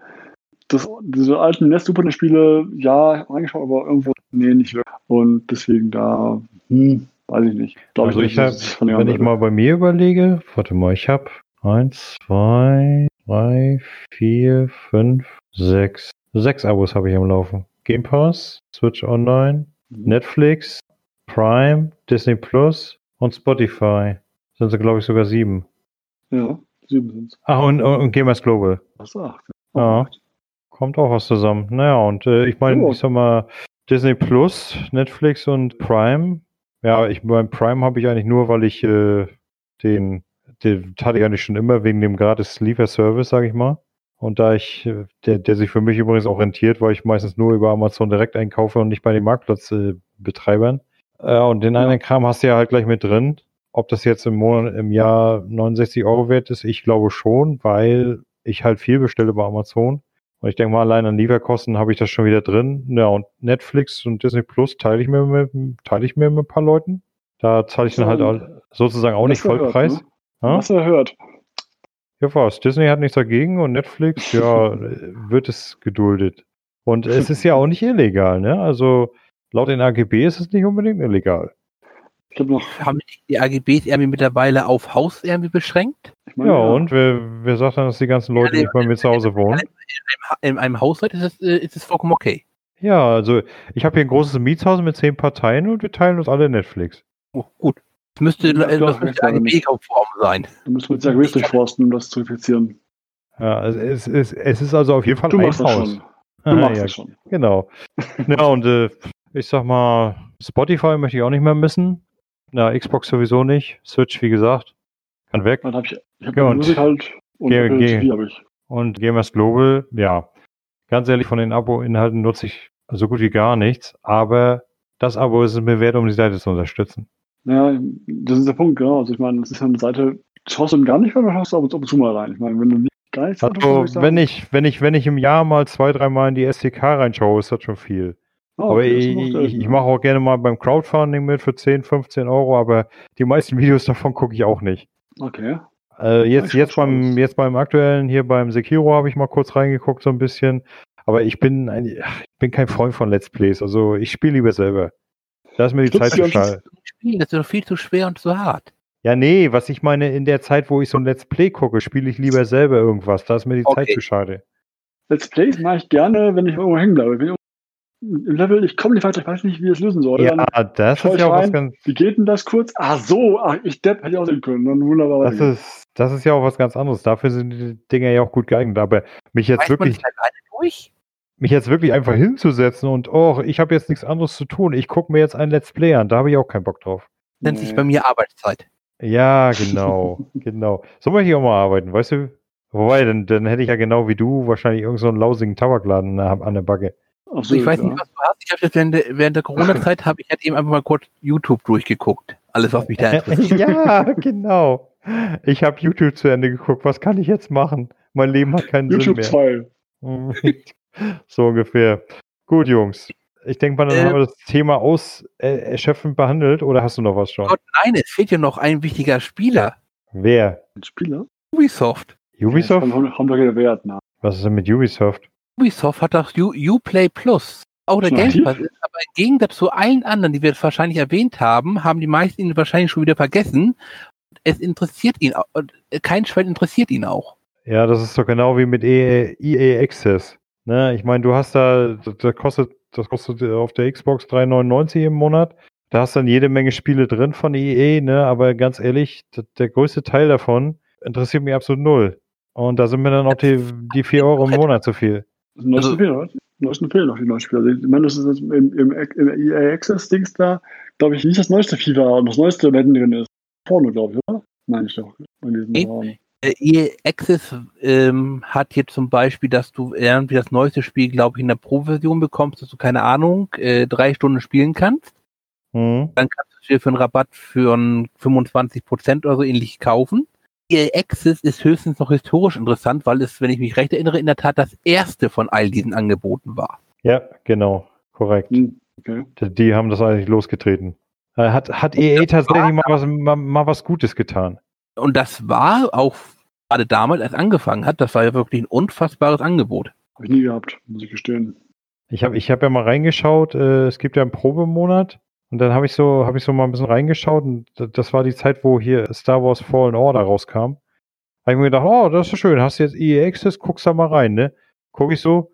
das, diese alten NES-Super-Spiele, ja, reingeschaut, aber irgendwo, nee, nicht wirklich. Und deswegen da, hm, weiß ich nicht. Glaube Also ich, ich hab, es wenn ich mal bei mir überlege, warte mal, ich habe eins, zwei, drei, vier, fünf, sechs, sechs Abos habe ich am Laufen. Game Pass, Switch Online, Netflix, Prime, Disney Plus und Spotify. Sind sie, glaube ich, sogar sieben. Ja, sieben sind es. Ach, und, und, und Gamers Global. Was acht? Ja. Kommt auch was zusammen. Naja, und äh, ich meine, Ja. ich sag mal, Disney Plus, Netflix und Prime. Ja, ich beim Prime habe ich eigentlich nur, weil ich äh, den, den hatte ich eigentlich schon immer wegen dem gratis Lieferservice, sage ich mal. Und da ich, äh, der, der sich für mich übrigens auch rentiert, weil ich meistens nur über Amazon direkt einkaufe und nicht bei den Marktplatzbetreibern. Äh, äh, und den anderen Kram hast du ja halt gleich mit drin. Ob das jetzt im Monat, im Jahr 69 Euro wert ist, ich glaube schon, weil ich halt viel bestelle bei Amazon. Und ich denke mal, allein an Lieferkosten habe ich das schon wieder drin. Ja, und Netflix und Disney Plus teile ich mir mit, teile ich mir mit ein paar Leuten. Da zahle ich dann halt auch, sozusagen auch nicht Vollpreis. ne? Ja? Hast du gehört? Ja, was? Disney hat nichts dagegen und Netflix, ja, wird es geduldet. Und es ist ja auch nicht illegal, ne? Also laut den AGB ist es nicht unbedingt illegal. Ich noch, Haben die AGBs irgendwie mittlerweile auf Haus irgendwie beschränkt? meine, Ja, und wer, wer sagt dann, dass die ganzen Leute Ja, nicht bei mir zu Hause wohnen? Ha- In einem Haushalt ist es, äh, ist es vollkommen okay. Ja, also ich habe hier ein großes Mietshaus mit zehn Parteien und wir teilen uns alle Netflix. Oh, gut. Das müsste, Ja, äh, das müsste eine konform sein. Du musst mit sehr gewiss durchforsten, um das zu infizieren. Ja, also es, es, es ist also auf jeden Fall Du ein machst das Haus. schon. Du Ah, machst ja, das schon. Genau. ja, und äh, ich sag mal, Spotify möchte ich auch nicht mehr missen. Na, Xbox sowieso nicht. Switch, wie gesagt, kann weg. Dann hab ich, ich hab Ja, und- Musik halt und geh. TV habe ich. Und Gamers Global, ja. Ganz ehrlich, von den Abo-Inhalten nutze ich so gut wie gar nichts. Aber das Abo ist es mir wert, um die Seite zu unterstützen. Ja, das ist der Punkt, genau. Also ich meine, das ist ja eine Seite, schaust du gar nicht rein oder schaust du ab und zu mal rein? Ich meine, wenn du nicht nichts Also, sagen, wenn ich, wenn ich, wenn ich im Jahr mal zwei, dreimal in die SDK reinschaue, ist das schon viel. Oh, aber ich, ich, ich mache auch gerne mal beim Crowdfunding mit für 10, 15 Euro, aber die meisten Videos davon gucke ich auch nicht. Okay. Äh, jetzt, jetzt, beim, jetzt beim aktuellen, hier beim Sekiro habe ich mal kurz reingeguckt, so ein bisschen. Aber ich bin, ein, ich bin kein Freund von Let's Plays. Also ich spiele lieber selber. Da ist mir die Zeit zu schade. Das ist doch viel zu schwer und zu hart. Ja, nee, was ich meine, in der Zeit, wo ich so ein Let's Play gucke, spiele ich lieber selber irgendwas. Da ist mir die Zeit Okay. zu schade. Let's Plays mache ich gerne, wenn ich irgendwo hängen bleibe. Wenn ich im Level, ich komme nicht weiter, ich weiß nicht, wie ich es lösen soll. Ja, Dann, das ist ich ja auch was rein. ganz, wie geht denn das kurz? Ah, so, ach, ich Depp hätte ich auch sehen können. Dann wunderbar. das ist, das ist ja auch was ganz anderes. Dafür sind die Dinger ja auch gut geeignet. Aber mich jetzt Weiß man wirklich, das alleine durch? Mich jetzt wirklich einfach hinzusetzen und, oh, ich habe jetzt nichts anderes zu tun. Ich gucke mir jetzt ein Let's Play an. Da habe ich auch keinen Bock drauf. Nennt Nee. sich bei mir Arbeitszeit. Ja, genau, genau. So möchte ich auch mal arbeiten, weißt du? Wobei, dann, dann hätte ich ja genau wie du wahrscheinlich irgendeinen so einen lausigen Tabakladen an der- an der Backe. Also ich weiß ja. nicht, was du hast. Ich habe jetzt während der, während der Corona-Zeit habe ich halt eben einfach mal kurz YouTube durchgeguckt. Alles, was mich da interessiert. ja, genau. Ich habe YouTube zu Ende geguckt. Was kann ich jetzt machen? Mein Leben hat keinen YouTube Sinn 2. so ungefähr. Gut, Jungs. Ich denke mal, dann Äh, haben wir das Thema aus äh, erschöpfend behandelt oder hast du noch was schon? Gott, nein, es fehlt ja noch ein wichtiger Spieler. Wer? Ein Spieler? Ubisoft. Ubisoft? Ja, haben, haben doch Wert, na. Was ist denn mit Ubisoft? Ubisoft hat das U Uplay Plus. Auch der Game? Pass ist, aber im Gegensatz zu allen anderen, die wir jetzt wahrscheinlich erwähnt haben, haben die meisten ihn wahrscheinlich schon wieder vergessen. Es interessiert ihn, und kein Schwell interessiert ihn auch. Ja, das ist doch genau wie mit EA, EA Access. Ne? Ich meine, du hast da, das kostet, das kostet auf der Xbox 3,99 im Monat. Da hast dann jede Menge Spiele drin von EA, ne? Aber ganz ehrlich, der größte Teil davon interessiert mich absolut null. Und da sind mir dann auch die, die 4 Euro im Monat zu viel. Also- neuesten fehlen noch, die neuen Spieler. Also, Ich meine, das ist jetzt im, im, im EA Access-Dings da, glaube ich, nicht das neueste FIFA und das neueste Madden drin ist. Porno, glaube ich, oder? Meine ich doch. In diesem Nee. Äh, EA Access ähm, hat hier zum Beispiel, dass du irgendwie das neueste Spiel, glaube ich, in der Pro-Version bekommst, dass du, keine Ahnung, äh, drei Stunden spielen kannst. Hm? Dann kannst du es dir für einen Rabatt für einen 25% oder so ähnlich kaufen. EA Access ist höchstens noch historisch interessant, weil es, wenn ich mich recht erinnere, in der Tat das erste von all diesen Angeboten war. Ja, genau. Korrekt. Hm, okay. Die, die haben das eigentlich losgetreten. Äh, Hat, hat EA tatsächlich mal was, mal, mal was Gutes getan? Und das war auch gerade damals, als angefangen hat, das war ja wirklich ein unfassbares Angebot. Habe ich nie gehabt, muss ich gestehen. Ich habe ich hab ja mal reingeschaut, äh, es gibt ja einen Probemonat und dann habe ich so habe ich so mal ein bisschen reingeschaut und das war die Zeit, wo hier Star Wars Fallen Order rauskam. Habe ich mir gedacht, oh, das ist schön, hast du jetzt EA Access, guckst da mal rein, ne? Guck ich so,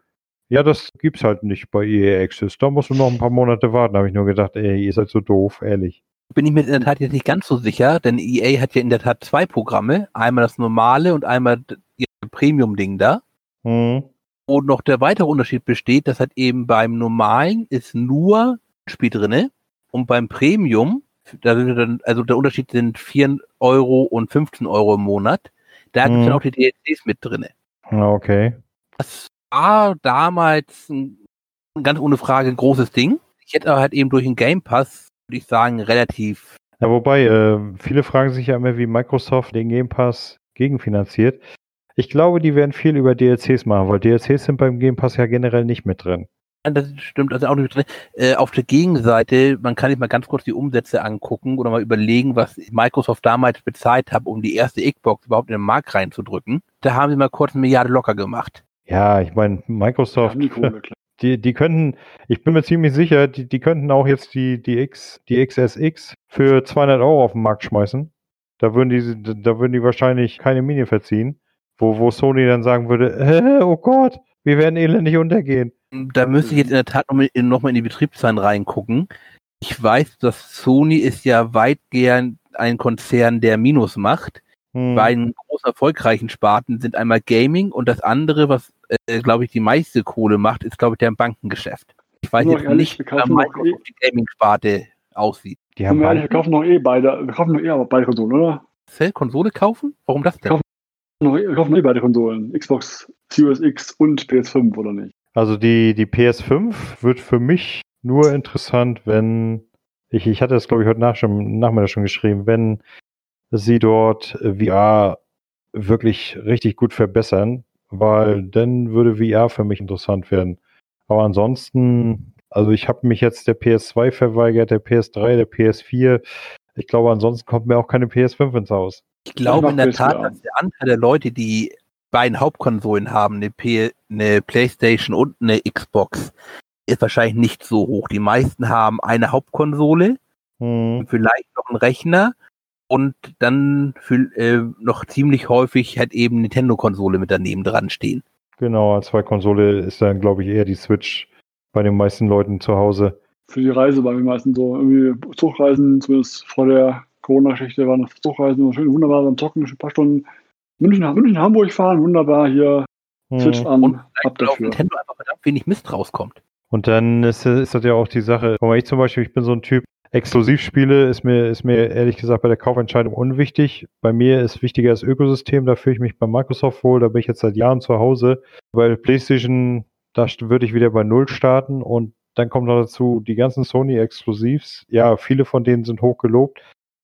ja, das gibt's halt nicht bei EA Access. Da musst du noch ein paar Monate warten, habe ich nur gedacht, ey, ihr seid so doof, ehrlich. Bin ich mir in der Tat jetzt nicht ganz so sicher, denn EA hat ja in der Tat zwei Programme. Einmal das normale und einmal ihr Premium-Ding da. Hm. Wo noch der weitere Unterschied besteht, dass halt eben beim normalen ist nur ein Spiel drinne und beim Premium, da sind dann, also der Unterschied sind 4 Euro und 15 Euro im Monat. Da gibt es Mhm. dann auch die DLCs mit drinne. Ja, okay. Das war damals ein, ganz ohne Frage ein großes Ding. Ich hätte aber halt eben durch den Game Pass, würde ich sagen, relativ Ja, wobei, äh, viele fragen sich ja immer, wie Microsoft den Game Pass gegenfinanziert. Ich glaube, die werden viel über DLCs machen, weil DLCs sind beim Game Pass ja generell nicht mit drin. Ja, Das stimmt, also auch nicht drin. Äh, auf der Gegenseite, man kann sich mal ganz kurz die Umsätze angucken oder mal überlegen, was Microsoft damals bezahlt hat, um die erste Xbox überhaupt in den Markt reinzudrücken. Da haben sie mal kurz eine Milliarde locker gemacht. Ja, ich meine, Microsoft, Haben die die, könnten, ich bin mir ziemlich sicher, die, die könnten auch jetzt die, die X, die XSX für 200 Euro auf den Markt schmeißen. Da würden die, da würden die wahrscheinlich keine Miene verziehen, wo, wo Sony dann sagen würde, äh, oh Gott, wir werden elendig untergehen. Da müsste ich jetzt in der Tat nochmal in, noch mal in die Betriebszahlen reingucken. Ich weiß, dass Sony ist ja weitgehend ein Konzern, der Minus macht. Hm. beiden großen erfolgreichen Sparten sind einmal Gaming und das andere, was, äh, glaube ich, die meiste Kohle macht, ist, glaube ich, der Bankengeschäft. Ich weiß jetzt ehrlich, nicht, wie kaufen noch Microsoft die Gaming-Sparte aussieht. Die haben wir ehrlich, wir kaufen noch eh beide, wir kaufen noch eh aber beide Konsolen, oder? Cell Konsole kaufen? Warum das denn? Kauf- Noch, wir kaufen eh beide Konsolen. Xbox Series X und PS5, oder nicht? Also die, die PS5 wird für mich nur interessant, wenn, ich, ich hatte das glaube ich heute nach schon, Nachmittag schon geschrieben, wenn sie dort VR wirklich richtig gut verbessern, weil dann würde VR für mich interessant werden. Aber ansonsten, Also ich habe mich jetzt der PS2 verweigert, der PS3, der PS4. Ich glaube, ansonsten kommt mir auch keine PS5 ins Haus. Ich glaube in der PS4 Tat, dass der Anteil der Leute, die beiden Hauptkonsolen haben, eine, P eine Playstation und eine Xbox, ist wahrscheinlich nicht so hoch. Die meisten haben eine Hauptkonsole, Hm. vielleicht noch einen Rechner und dann für, äh, noch ziemlich häufig halt eben Nintendo-Konsole mit daneben dran stehen. Genau, als Zwei-Konsole ist dann, glaube ich, eher die Switch bei den meisten Leuten zu Hause. Für die Reise bei mir meistens so. Irgendwie Zugreisen, zumindest vor der Corona-Geschichte waren das Zugreisen schön wunderbar beim Zocken, ein paar Stunden München, München Hamburg fahren, wunderbar hier Switch Hm. an, Und ab dafür. Nintendo einfach verdammt wenig Mist rauskommt. Und dann ist, ist das ja auch die Sache, guck mal, ich zum Beispiel, ich bin so ein Typ, Exklusivspiele ist mir, ist mir ehrlich gesagt bei der Kaufentscheidung unwichtig. Bei mir ist wichtiger das Ökosystem, da fühle ich mich bei Microsoft wohl, da bin ich jetzt seit Jahren zu Hause. Bei PlayStation, da würde ich wieder bei Null starten und dann kommt noch dazu die ganzen Sony-Exklusivs. Ja, viele von denen sind hoch gelobt,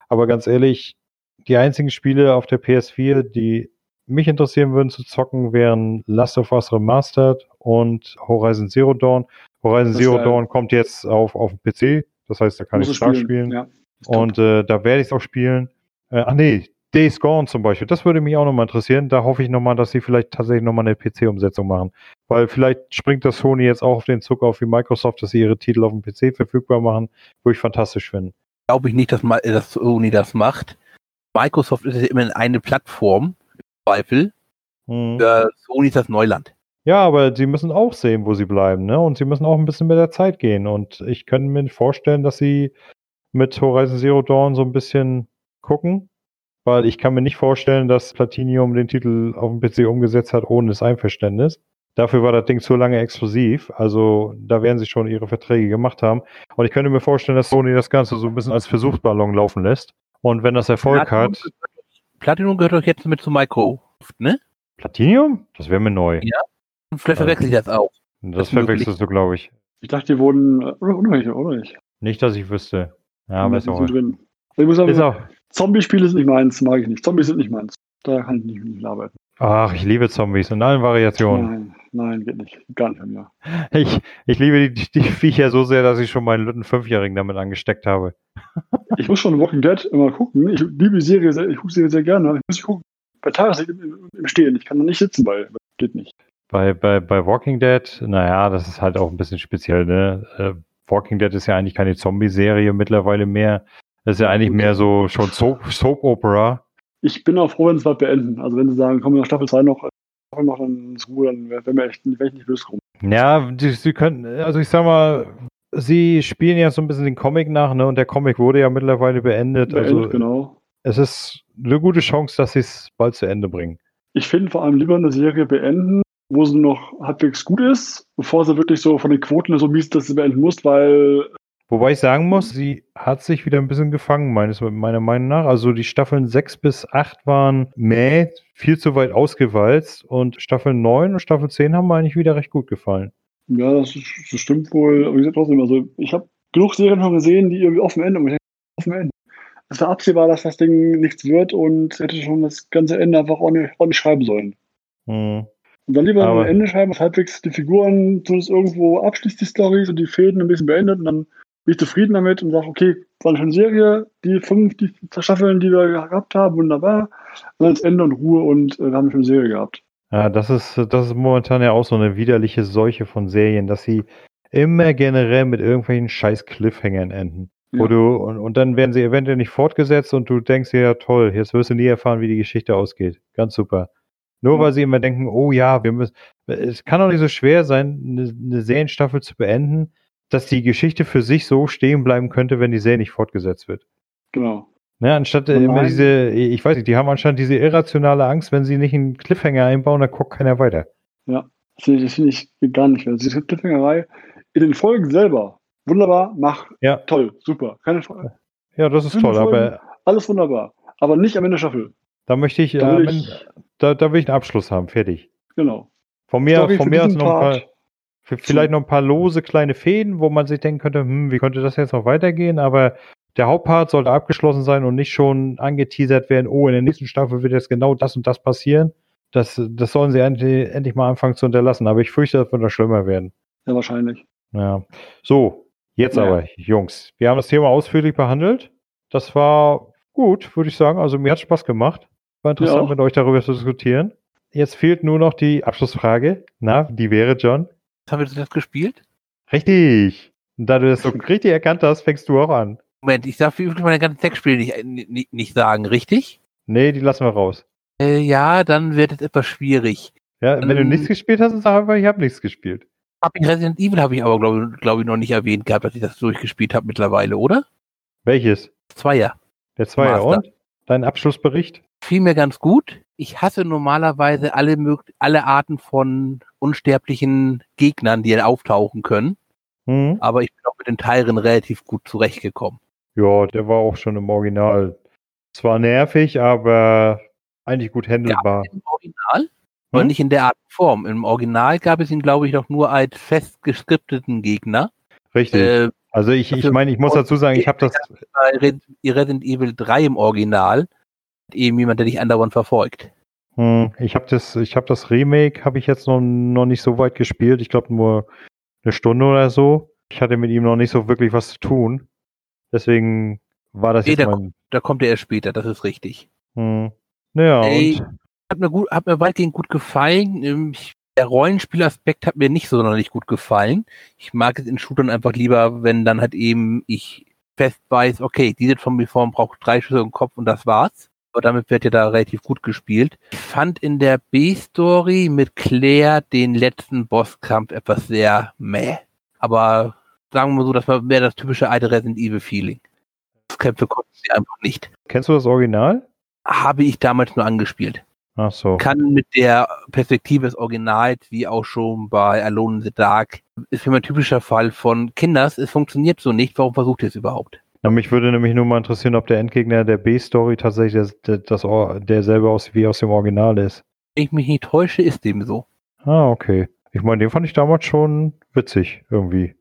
aber ganz ehrlich, die einzigen Spiele auf der PS4, die mich interessieren würden zu zocken, wären Last of Us Remastered und Horizon Zero Dawn. Horizon Zero Dawn kommt jetzt auf, auf den PC, das heißt, da kann Muss ich es stark spielen. Ja. Und äh, da werde ich es auch spielen. Äh, ach nee, Days Gone zum Beispiel, das würde mich auch nochmal interessieren. Da hoffe ich nochmal, dass sie vielleicht tatsächlich nochmal eine PC-Umsetzung machen. Weil vielleicht springt das Sony jetzt auch auf den Zug auf wie Microsoft, dass sie ihre Titel auf dem PC verfügbar machen, wo ich fantastisch finde. Glaube ich nicht, dass, mal, dass Sony das macht. Microsoft ist ja immer eine Plattform, im Zweifel. Für Sony ist das Neuland. Ja, aber sie müssen auch sehen, wo sie bleiben, ne? Und sie müssen auch ein bisschen mit der Zeit gehen. Und ich könnte mir vorstellen, dass sie mit Horizon Zero Dawn so ein bisschen gucken, weil ich kann mir nicht vorstellen, dass Platinum den Titel auf dem PC umgesetzt hat ohne das Einverständnis. Dafür war das Ding zu lange exklusiv. Also da werden sie schon ihre Verträge gemacht haben. Und ich könnte mir vorstellen, dass Sony das Ganze so ein bisschen als Versuchsballon laufen lässt. Und wenn das Erfolg Platinum hat. gehört- Platinum gehört doch jetzt mit zu Microsoft, ne? Platinum? Das wäre mir neu. Ja. Vielleicht verwechsel ich das auch. Das möglich. verwechselst du, glaube ich. Ich dachte, die wurden äh, unabhängig, oder nicht? Nicht, dass ich wüsste. Ja, aber ist auch. so drin. Ich muss sagen, Ist auch. Zombie-Spiele sind nicht meins, mag ich nicht. Zombies sind nicht meins. Da kann ich nicht, nicht arbeiten. Ach, ich liebe Zombies in allen Variationen. Nein, nein, geht nicht. Gar nicht an mir. Ich, ich liebe die, die Viecher so sehr, dass ich schon meinen Lütten Fünfjährigen damit angesteckt habe. Ich muss schon Walking Dead immer gucken. Ich liebe die Serie, sehr, ich gucke sie sehr gerne. aber Ich muss sie gucken. Bei Tageslicht im, im, im Stehen. Ich kann da nicht sitzen, weil geht nicht. Bei, bei, bei Walking Dead, naja, das ist halt auch ein bisschen speziell, ne? Äh, Walking Dead ist ja eigentlich keine Zombie-Serie mittlerweile mehr. Das ist ja eigentlich mehr so schon Soap, Soap Opera. Ich bin auch froh, wenn sie es bald beenden. Also wenn sie sagen, kommen wir nach Staffel 2 noch, noch dann ist Ruhe, dann wäre wär mir echt wär ich nicht böse drum. Ja, die, sie könnten, also ich sag mal, sie spielen ja so ein bisschen den Comic nach, ne? Und der Comic wurde ja mittlerweile beendet. Beendet, Also genau. es ist eine gute Chance, dass sie es bald zu Ende bringen. Ich finde vor allem lieber eine Serie beenden, wo sie noch halbwegs gut ist, bevor sie wirklich so von den Quoten so mies, dass sie beenden muss, weil Wobei ich sagen muss, sie hat sich wieder ein bisschen gefangen, meines, meiner Meinung nach. Also die Staffeln 6 bis 8 waren mäh, viel zu weit ausgewalzt und Staffel 9 und Staffel 10 haben mir eigentlich wieder recht gut gefallen. Ja, das, das stimmt wohl. Aber wie gesagt, trotzdem, also ich habe genug Serien schon gesehen, die irgendwie offen enden. Und ich denke, offen enden. Es war absehbar, dass das Ding nichts wird und hätte schon das ganze Ende einfach ordentlich, ordentlich schreiben sollen. Hm. Und dann lieber Aber- ein Ende schreiben, was halbwegs die Figuren zumindest irgendwo abschließt, die Storys und die Fäden ein bisschen beendet und dann bin ich zufrieden damit und sage, okay, war eine schöne Serie, die fünf die Staffeln, die wir gehabt haben, wunderbar. Und dann ist Ende und Ruhe und äh, wir haben eine schöne Serie gehabt. Ja, das ist, das ist momentan ja auch so eine widerliche Seuche von Serien, dass sie immer generell mit irgendwelchen scheiß Cliffhangern enden. Wo Ja. du, und, und dann werden sie eventuell nicht fortgesetzt und du denkst dir, ja toll, jetzt wirst du nie erfahren, wie die Geschichte ausgeht. Ganz super. Nur Ja. weil sie immer denken, oh ja, wir müssen, es kann doch nicht so schwer sein, eine, eine Serienstaffel zu beenden, dass die Geschichte für sich so stehen bleiben könnte, wenn die Serie nicht fortgesetzt wird. Genau. Ne, anstatt Oh immer nein. diese, ich weiß nicht, die haben anscheinend diese irrationale Angst, wenn sie nicht einen Cliffhanger einbauen, dann guckt keiner weiter. Das finde ich, das finde ich gar nicht. Also diese Cliffhangerei in den Folgen selber. Wunderbar, mach, Ja. toll, super. Keine Frage. Ja, das ist Fünf toll, Folgen. aber Alles wunderbar. Aber nicht am Ende der Staffel. da möchte ich, äh, ich, da, da will ich einen Abschluss haben, fertig. genau. Von mir, von mir aus noch ein paar, vielleicht noch ein paar lose kleine Fäden, wo man sich denken könnte, hm, wie könnte das jetzt noch weitergehen, aber der Hauptpart sollte abgeschlossen sein und nicht schon angeteasert werden, oh, in der nächsten Staffel wird jetzt genau das und das passieren. Das, das sollen sie endlich, endlich mal anfangen zu unterlassen, aber ich fürchte, das wird noch schlimmer werden. Ja, wahrscheinlich. Ja. So, jetzt Ja. aber, Jungs. Wir haben das Thema ausführlich behandelt. Das war gut, würde ich sagen. Also mir hat Spaß gemacht. War interessant, mit euch darüber zu diskutieren. Jetzt fehlt nur noch die Abschlussfrage. Na, die wäre, John? Haben wir zuletzt gespielt? Richtig. Und da du das so richtig erkannt hast, fängst du auch an. Moment, ich darf wirklich meine ganzen Textspiele nicht, nicht, nicht sagen, richtig? Nee, die lassen wir raus. Äh, ja, dann wird es etwas schwierig. Ja, wenn du Ähm. nichts gespielt hast, dann sag einfach, ich habe nichts gespielt. Hab ich Resident Evil habe ich aber, glaube glaub ich, noch nicht erwähnt gehabt, dass ich das durchgespielt habe mittlerweile, oder? Welches? Zweier. Der Zweier Master. und? Dein Abschlussbericht? Fiel mir ganz gut. Ich hasse normalerweise alle, alle Arten von unsterblichen Gegnern, die auftauchen können. Hm? Aber ich bin auch mit den Teilen relativ gut zurechtgekommen. Ja, der war auch schon im Original. Zwar nervig, aber eigentlich gut handelbar. Im Original? Aber Hm? nicht in der Art und Form. Im Original gab es ihn, glaube ich, noch nur als fest geskripteten Gegner. Richtig. Äh, also ich, ich meine, ich muss dazu sagen, ich habe das. Resident Evil 3 im Original eben jemand, der dich andauernd verfolgt. Hm, ich habe das, ich habe das Remake, habe ich jetzt noch, noch nicht so weit gespielt. Ich glaube nur eine Stunde oder so. Ich hatte mit ihm noch nicht so wirklich was zu tun. Deswegen war das Nee, jetzt der mein. Da kommt er erst später, das ist richtig. Hm. Naja, Ey. und Hat mir, gut, hat mir weitgehend gut gefallen. Ähm, ich- Der Rollenspielaspekt hat mir nicht so sonderlich gut gefallen. Ich mag es in Shootern einfach lieber, wenn dann halt eben ich fest weiß, okay, diese Zombie-Form braucht drei Schüsse im Kopf und das war's. Aber damit wird ja da relativ gut gespielt. Ich fand in der B-Story mit Claire den letzten Bosskampf etwas sehr meh. Aber sagen wir so, das war mehr das typische alte Resident Evil-Feeling. Das Kämpfe konnten sie einfach nicht. kennst du das Original? Habe ich damals nur angespielt Ach so. kann mit der Perspektive des Originals, wie auch schon bei Alone in the Dark, ist für mich ein typischer Fall von Kinders, es funktioniert so nicht, warum versucht ihr es überhaupt? Na, mich würde nämlich nur mal interessieren, ob der Endgegner der B-Story tatsächlich das, das, derselbe aus wie aus dem Original ist. Wenn ich mich nicht täusche, ist dem so. Ah, okay. Ich meine, den fand ich damals schon witzig, irgendwie.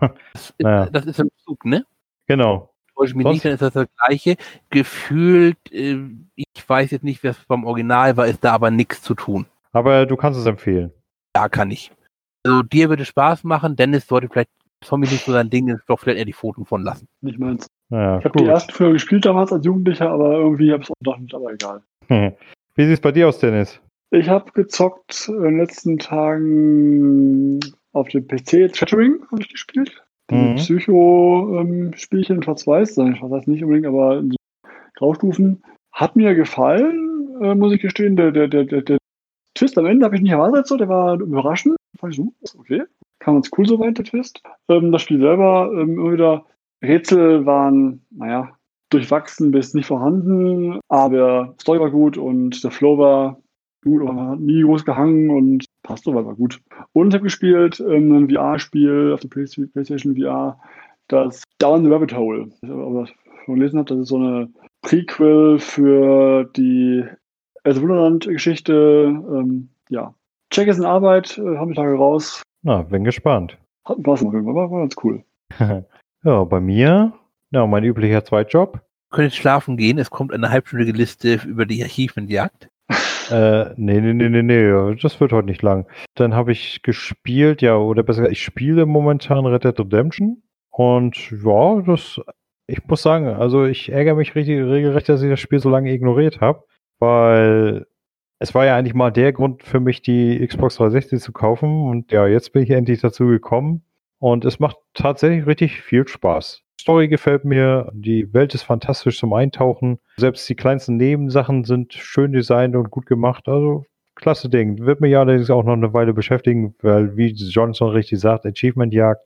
Das ist, Naja. das ist im Zug, ne? Genau. Täusche mich Sonst- nicht, dann ist das das gleiche. Gefühlt, äh, ich weiß jetzt nicht, was beim Original war, ist da aber nichts zu tun. Aber du kannst es empfehlen. Da kann ich. Also dir würde Spaß machen, Dennis sollte vielleicht Zombie nicht so sein Ding ist, doch vielleicht eher die Pfoten von lassen. Nicht meins. Naja, Ich habe die ersten früher gespielt damals als Jugendlicher, aber irgendwie habe ich es auch noch nicht, aber egal. Wie sieht es bei dir aus, Dennis? Ich habe gezockt in den letzten Tagen auf dem PC. Chattering habe ich gespielt. Die Mhm. Psycho-Spielchen schwarz-weiß, sein schwarz-weiß nicht unbedingt, aber so Graustufen. Hat mir gefallen, äh, muss ich gestehen. Der, der, der, der, der Twist am Ende habe ich nicht erwartet, so, der war überraschend. Fand ich so, okay. Kam ganz cool soweit, der Twist. Ähm, das Spiel selber, ähm, immer wieder Rätsel waren, naja, durchwachsen bis nicht vorhanden, aber Story war gut und der Flow war gut, aber nie groß gehangen und passt soweit, war gut. Und ich habe gespielt ähm, ein VR-Spiel auf der Play- PlayStation VR, das Down the Rabbit Hole. Ich habe aber schon gelesen habe, das ist so eine Prequel für die Alice Wunderland-Geschichte. Ähm, ja, check ist in Arbeit, äh, haben die Tage raus. Na, bin gespannt. Hat Spaß gemacht, war, war ganz cool. ja, bei mir, ja, mein üblicher Zweitjob. Könnt jetzt schlafen gehen, es kommt eine halbstündige Liste über die Archivmenjagd. Äh, nee, nee, nee, nee, nee, das wird heute nicht lang. Dann habe ich gespielt, ja, oder besser gesagt, ich spiele momentan Red Dead Redemption. Und ja, das, ich muss sagen, also ich ärgere mich richtig regelrecht, dass ich das Spiel so lange ignoriert habe, weil es war ja eigentlich mal der Grund für mich, die Xbox 360 zu kaufen. Und ja, jetzt bin ich endlich dazu gekommen. Und es macht tatsächlich richtig viel Spaß. Story gefällt mir, die Welt ist fantastisch zum Eintauchen. Selbst die kleinsten Nebensachen sind schön designt und gut gemacht. Also klasse Ding. Wird mich allerdings auch noch eine Weile beschäftigen, weil, wie Johnson richtig sagt, Achievement-Jagd,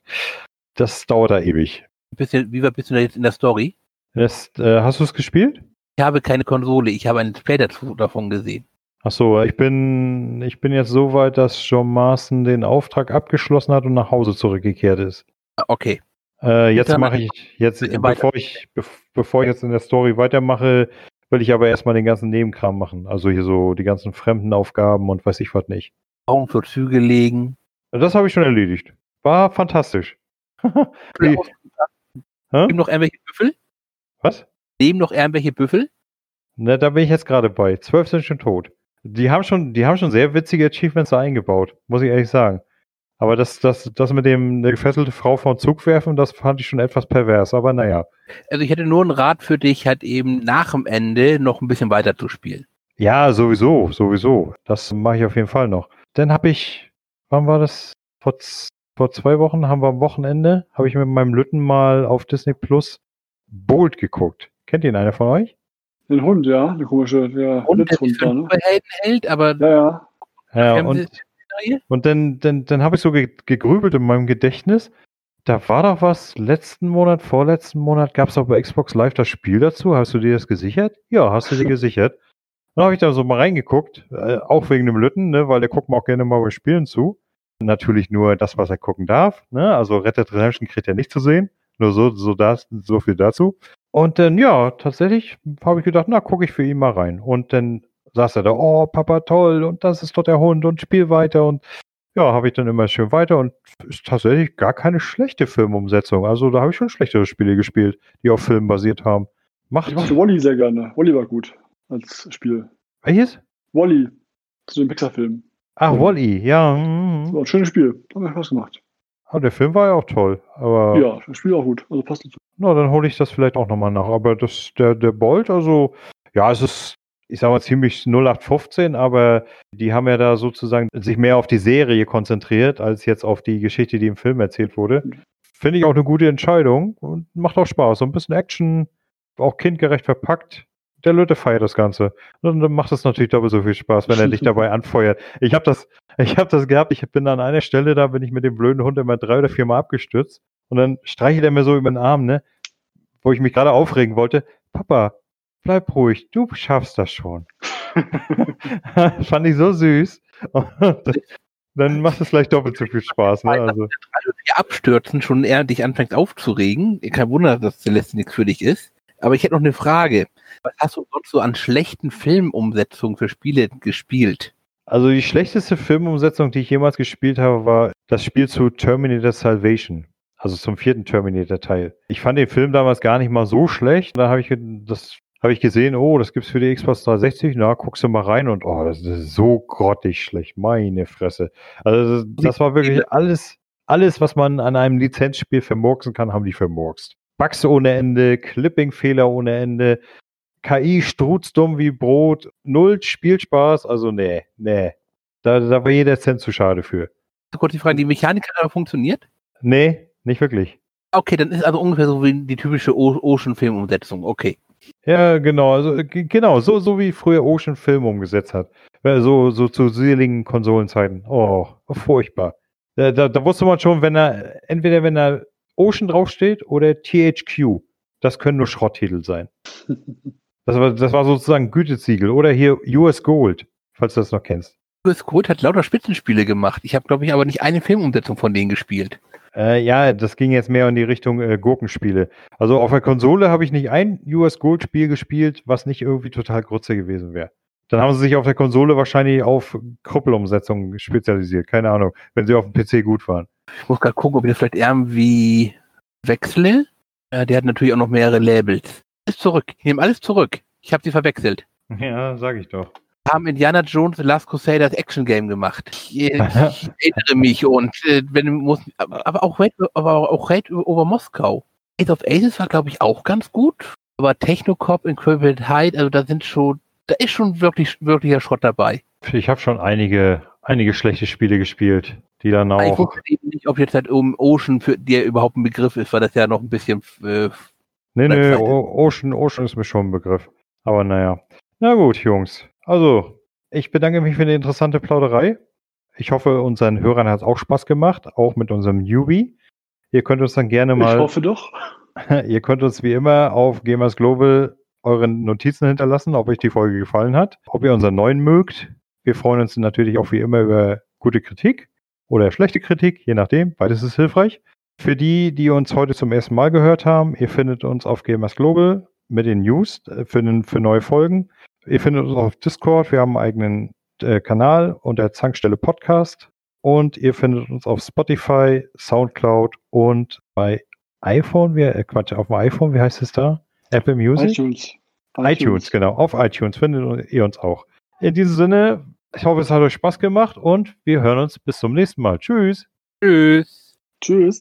das dauert da ewig. Bisschen, wie weit bist du da jetzt in der Story? Das, äh, hast du es gespielt? Ich habe keine Konsole, ich habe ein Display dazu, davon gesehen. Ach so, ich bin, ich bin jetzt so weit, dass John Marston den Auftrag abgeschlossen hat und nach Hause zurückgekehrt ist. Ah, Okay. Äh, jetzt mache ich, jetzt, bevor ich, bev- bevor ich jetzt in der Story weitermache, will ich aber erstmal den ganzen Nebenkram machen. Also hier so die ganzen fremden Aufgaben und weiß ich was nicht. Augen für Züge legen. Das habe ich schon erledigt. War fantastisch. Leben noch irgendwelche Büffel? Was? Leben noch irgendwelche Büffel? Na, da bin ich jetzt gerade bei. Zwölf sind schon tot. Die haben schon, die haben schon sehr witzige Achievements da eingebaut, muss ich ehrlich sagen. Aber das, das, das mit dem eine gefesselte Frau vom Zug werfen, das fand ich schon etwas pervers, aber naja. Also ich hätte nur einen Rat für dich, halt eben nach dem Ende noch ein bisschen weiter zu spielen. Ja, sowieso, sowieso. Das mache ich auf jeden Fall noch. Dann habe ich, wann war das? Vor, vor zwei Wochen haben wir am Wochenende, habe ich mit meinem Lütten mal auf Disney Plus Bolt geguckt. Kennt ihn einer von euch? Den Hund, ja, der komische, der Und der Blitzhund sich da, für ne? Hält, aber Ja, ja. Ja, Haben und, Sie- Serie? Und dann, dann, dann habe ich so ge gegrübelt in meinem Gedächtnis. Da war doch was, letzten Monat, vorletzten Monat gab es auch bei Xbox Live das Spiel dazu. Hast du dir das gesichert? Ja, hast du dir gesichert. Dann habe ich da so mal reingeguckt, äh, auch wegen dem Lütten, ne, weil der guckt mir auch gerne mal bei Spielen zu. Natürlich nur das, was er gucken darf. Ne? Also Red Dead Redemption kriegt er nicht zu sehen. Nur so, so, das, so viel dazu. Und dann, ja, tatsächlich habe ich gedacht, na, gucke ich für ihn mal rein. Und dann saß er da, oh, Papa, toll, und das ist doch der Hund und spiel weiter. Und ja, habe ich dann immer schön weiter und ist tatsächlich gar keine schlechte Filmumsetzung. Also da habe ich schon schlechtere Spiele gespielt, die auf Filmen basiert haben. Macht Ich mochte Wally sehr gerne. Wally war gut als Spiel. welches? Wally zu dem Pixar-Film. Ach, Mhm. Wally, ja. Das war ein schönes Spiel. Hat mir Spaß gemacht. Ah, der Film war ja auch toll. Aber Ja, das Spiel auch gut. Also passt dazu. na, dann hole ich das vielleicht auch nochmal nach. Aber das, der, der Bolt, also, ja, es ist, ich sag mal, ziemlich 0815, aber die haben ja da sozusagen sich mehr auf die Serie konzentriert, als jetzt auf die Geschichte, die im Film erzählt wurde. Finde ich auch eine gute Entscheidung und macht auch Spaß. So ein bisschen Action, auch kindgerecht verpackt. Der Leute feiert das Ganze. Und dann macht es natürlich doppelt so viel Spaß, wenn er dich dabei anfeuert. Ich habe das, ich habe das gehabt. Ich bin an einer Stelle, da bin ich mit dem blöden Hund immer drei oder vier Mal abgestürzt. Und dann streichelt er mir so über den Arm, ne? Wo ich mich gerade aufregen wollte. Papa, bleib ruhig, du schaffst das schon. Fand ich so süß. Und dann macht es vielleicht doppelt so viel Spaß, ne? Also, also die Abstürzen schon eher dich anfängst aufzuregen. Kein Wunder, dass Celeste nichts für dich ist. Aber ich hätte noch eine Frage. Was hast du sonst so an schlechten Filmumsetzungen für Spiele gespielt? also die schlechteste Filmumsetzung, die ich jemals gespielt habe, war das Spiel zu Terminator Salvation. Also zum vierten Terminator-Teil. Ich fand den Film damals gar nicht mal so schlecht. Da habe ich das habe ich gesehen, oh, das gibt's für die Xbox 360. Na, guckst du mal rein und oh, das ist so grottig schlecht. Meine Fresse. Also das, war wirklich alles, alles, was man an einem Lizenzspiel vermurksen kann, haben die vermurkst. Bugs ohne Ende, Clipping-Fehler ohne Ende, KI strutzdumm wie Brot, null Spielspaß. Also nee, nee. Da, da war jeder Cent zu schade für. So kurz die Frage, die Mechanik hat aber funktioniert? Nee, nicht wirklich. Okay, dann ist also ungefähr so wie die typische Ocean-Filmumsetzung. Okay. Ja, genau, also g- genau, so, so wie früher Ocean Film umgesetzt hat. Äh, So, so zu seligen Konsolenzeiten. Oh, furchtbar. Da, da, da wusste man schon, wenn er, entweder wenn da Ocean draufsteht oder THQ. Das können nur Schrotttitel sein. Das war, das war sozusagen Gütesiegel. Oder hier US Gold, falls du das noch kennst. US Code hat lauter Spitzenspiele gemacht. Ich habe, glaube ich, aber nicht eine Filmumsetzung von denen gespielt. Äh, ja, das ging jetzt mehr in die Richtung äh, Gurkenspiele. Also auf der Konsole habe ich nicht ein US Gold Spiel gespielt, was nicht irgendwie total grütze gewesen wäre. Dann haben sie sich auf der Konsole wahrscheinlich auf Krüppelumsetzungen spezialisiert. Keine Ahnung, wenn sie auf dem PC gut waren. Ich muss gerade gucken, ob ich das vielleicht irgendwie wechsle. Ja, der hat natürlich auch noch mehrere Labels. Alles zurück. Ich nehme alles zurück. Ich habe sie verwechselt. Ja, sag ich doch. Haben Indiana Jones The Last Crusade als Action Game gemacht. Ich, äh, ich erinnere mich und äh, wenn du musst, aber auch Raid, aber auch Raid over Moskau. Ace of Aces war glaube ich auch ganz gut, aber Technocop, Incredible Height, also da sind schon, da ist schon wirklich wirklicher Schrott dabei. Ich habe schon einige, einige schlechte Spiele gespielt, die dann Ich auch. wusste eben nicht, ob jetzt halt um Ocean für dir überhaupt ein Begriff ist, weil das ja noch ein bisschen äh, Nee, nee, Ocean, Ocean ist mir schon ein Begriff. Aber naja. Na gut, Jungs. Also, ich bedanke mich für die interessante Plauderei. Ich hoffe, unseren Hörern hat es auch Spaß gemacht, auch mit unserem Newbie. Ihr könnt uns dann gerne Ich mal, hoffe doch. ihr könnt uns wie immer auf Gamers Global eure Notizen hinterlassen, ob euch die Folge gefallen hat, ob ihr unseren neuen mögt. Wir freuen uns natürlich auch wie immer über gute Kritik oder schlechte Kritik, je nachdem. Beides ist hilfreich. Für die, die uns heute zum ersten Mal gehört haben, ihr findet uns auf Gamers Global mit den News äh, für, für neue Folgen. Ihr findet uns auf Discord. Wir haben einen eigenen äh, Kanal unter Zankstelle Podcast. Und ihr findet uns auf Spotify, Soundcloud und bei iPhone, wie, äh, Quatsch, auf dem iPhone, wie heißt es da? Apple Music? iTunes. iTunes, genau. Auf iTunes findet ihr uns auch. In diesem Sinne, ich hoffe, es hat euch Spaß gemacht und wir hören uns bis zum nächsten Mal. Tschüss. Tschüss. Tschüss.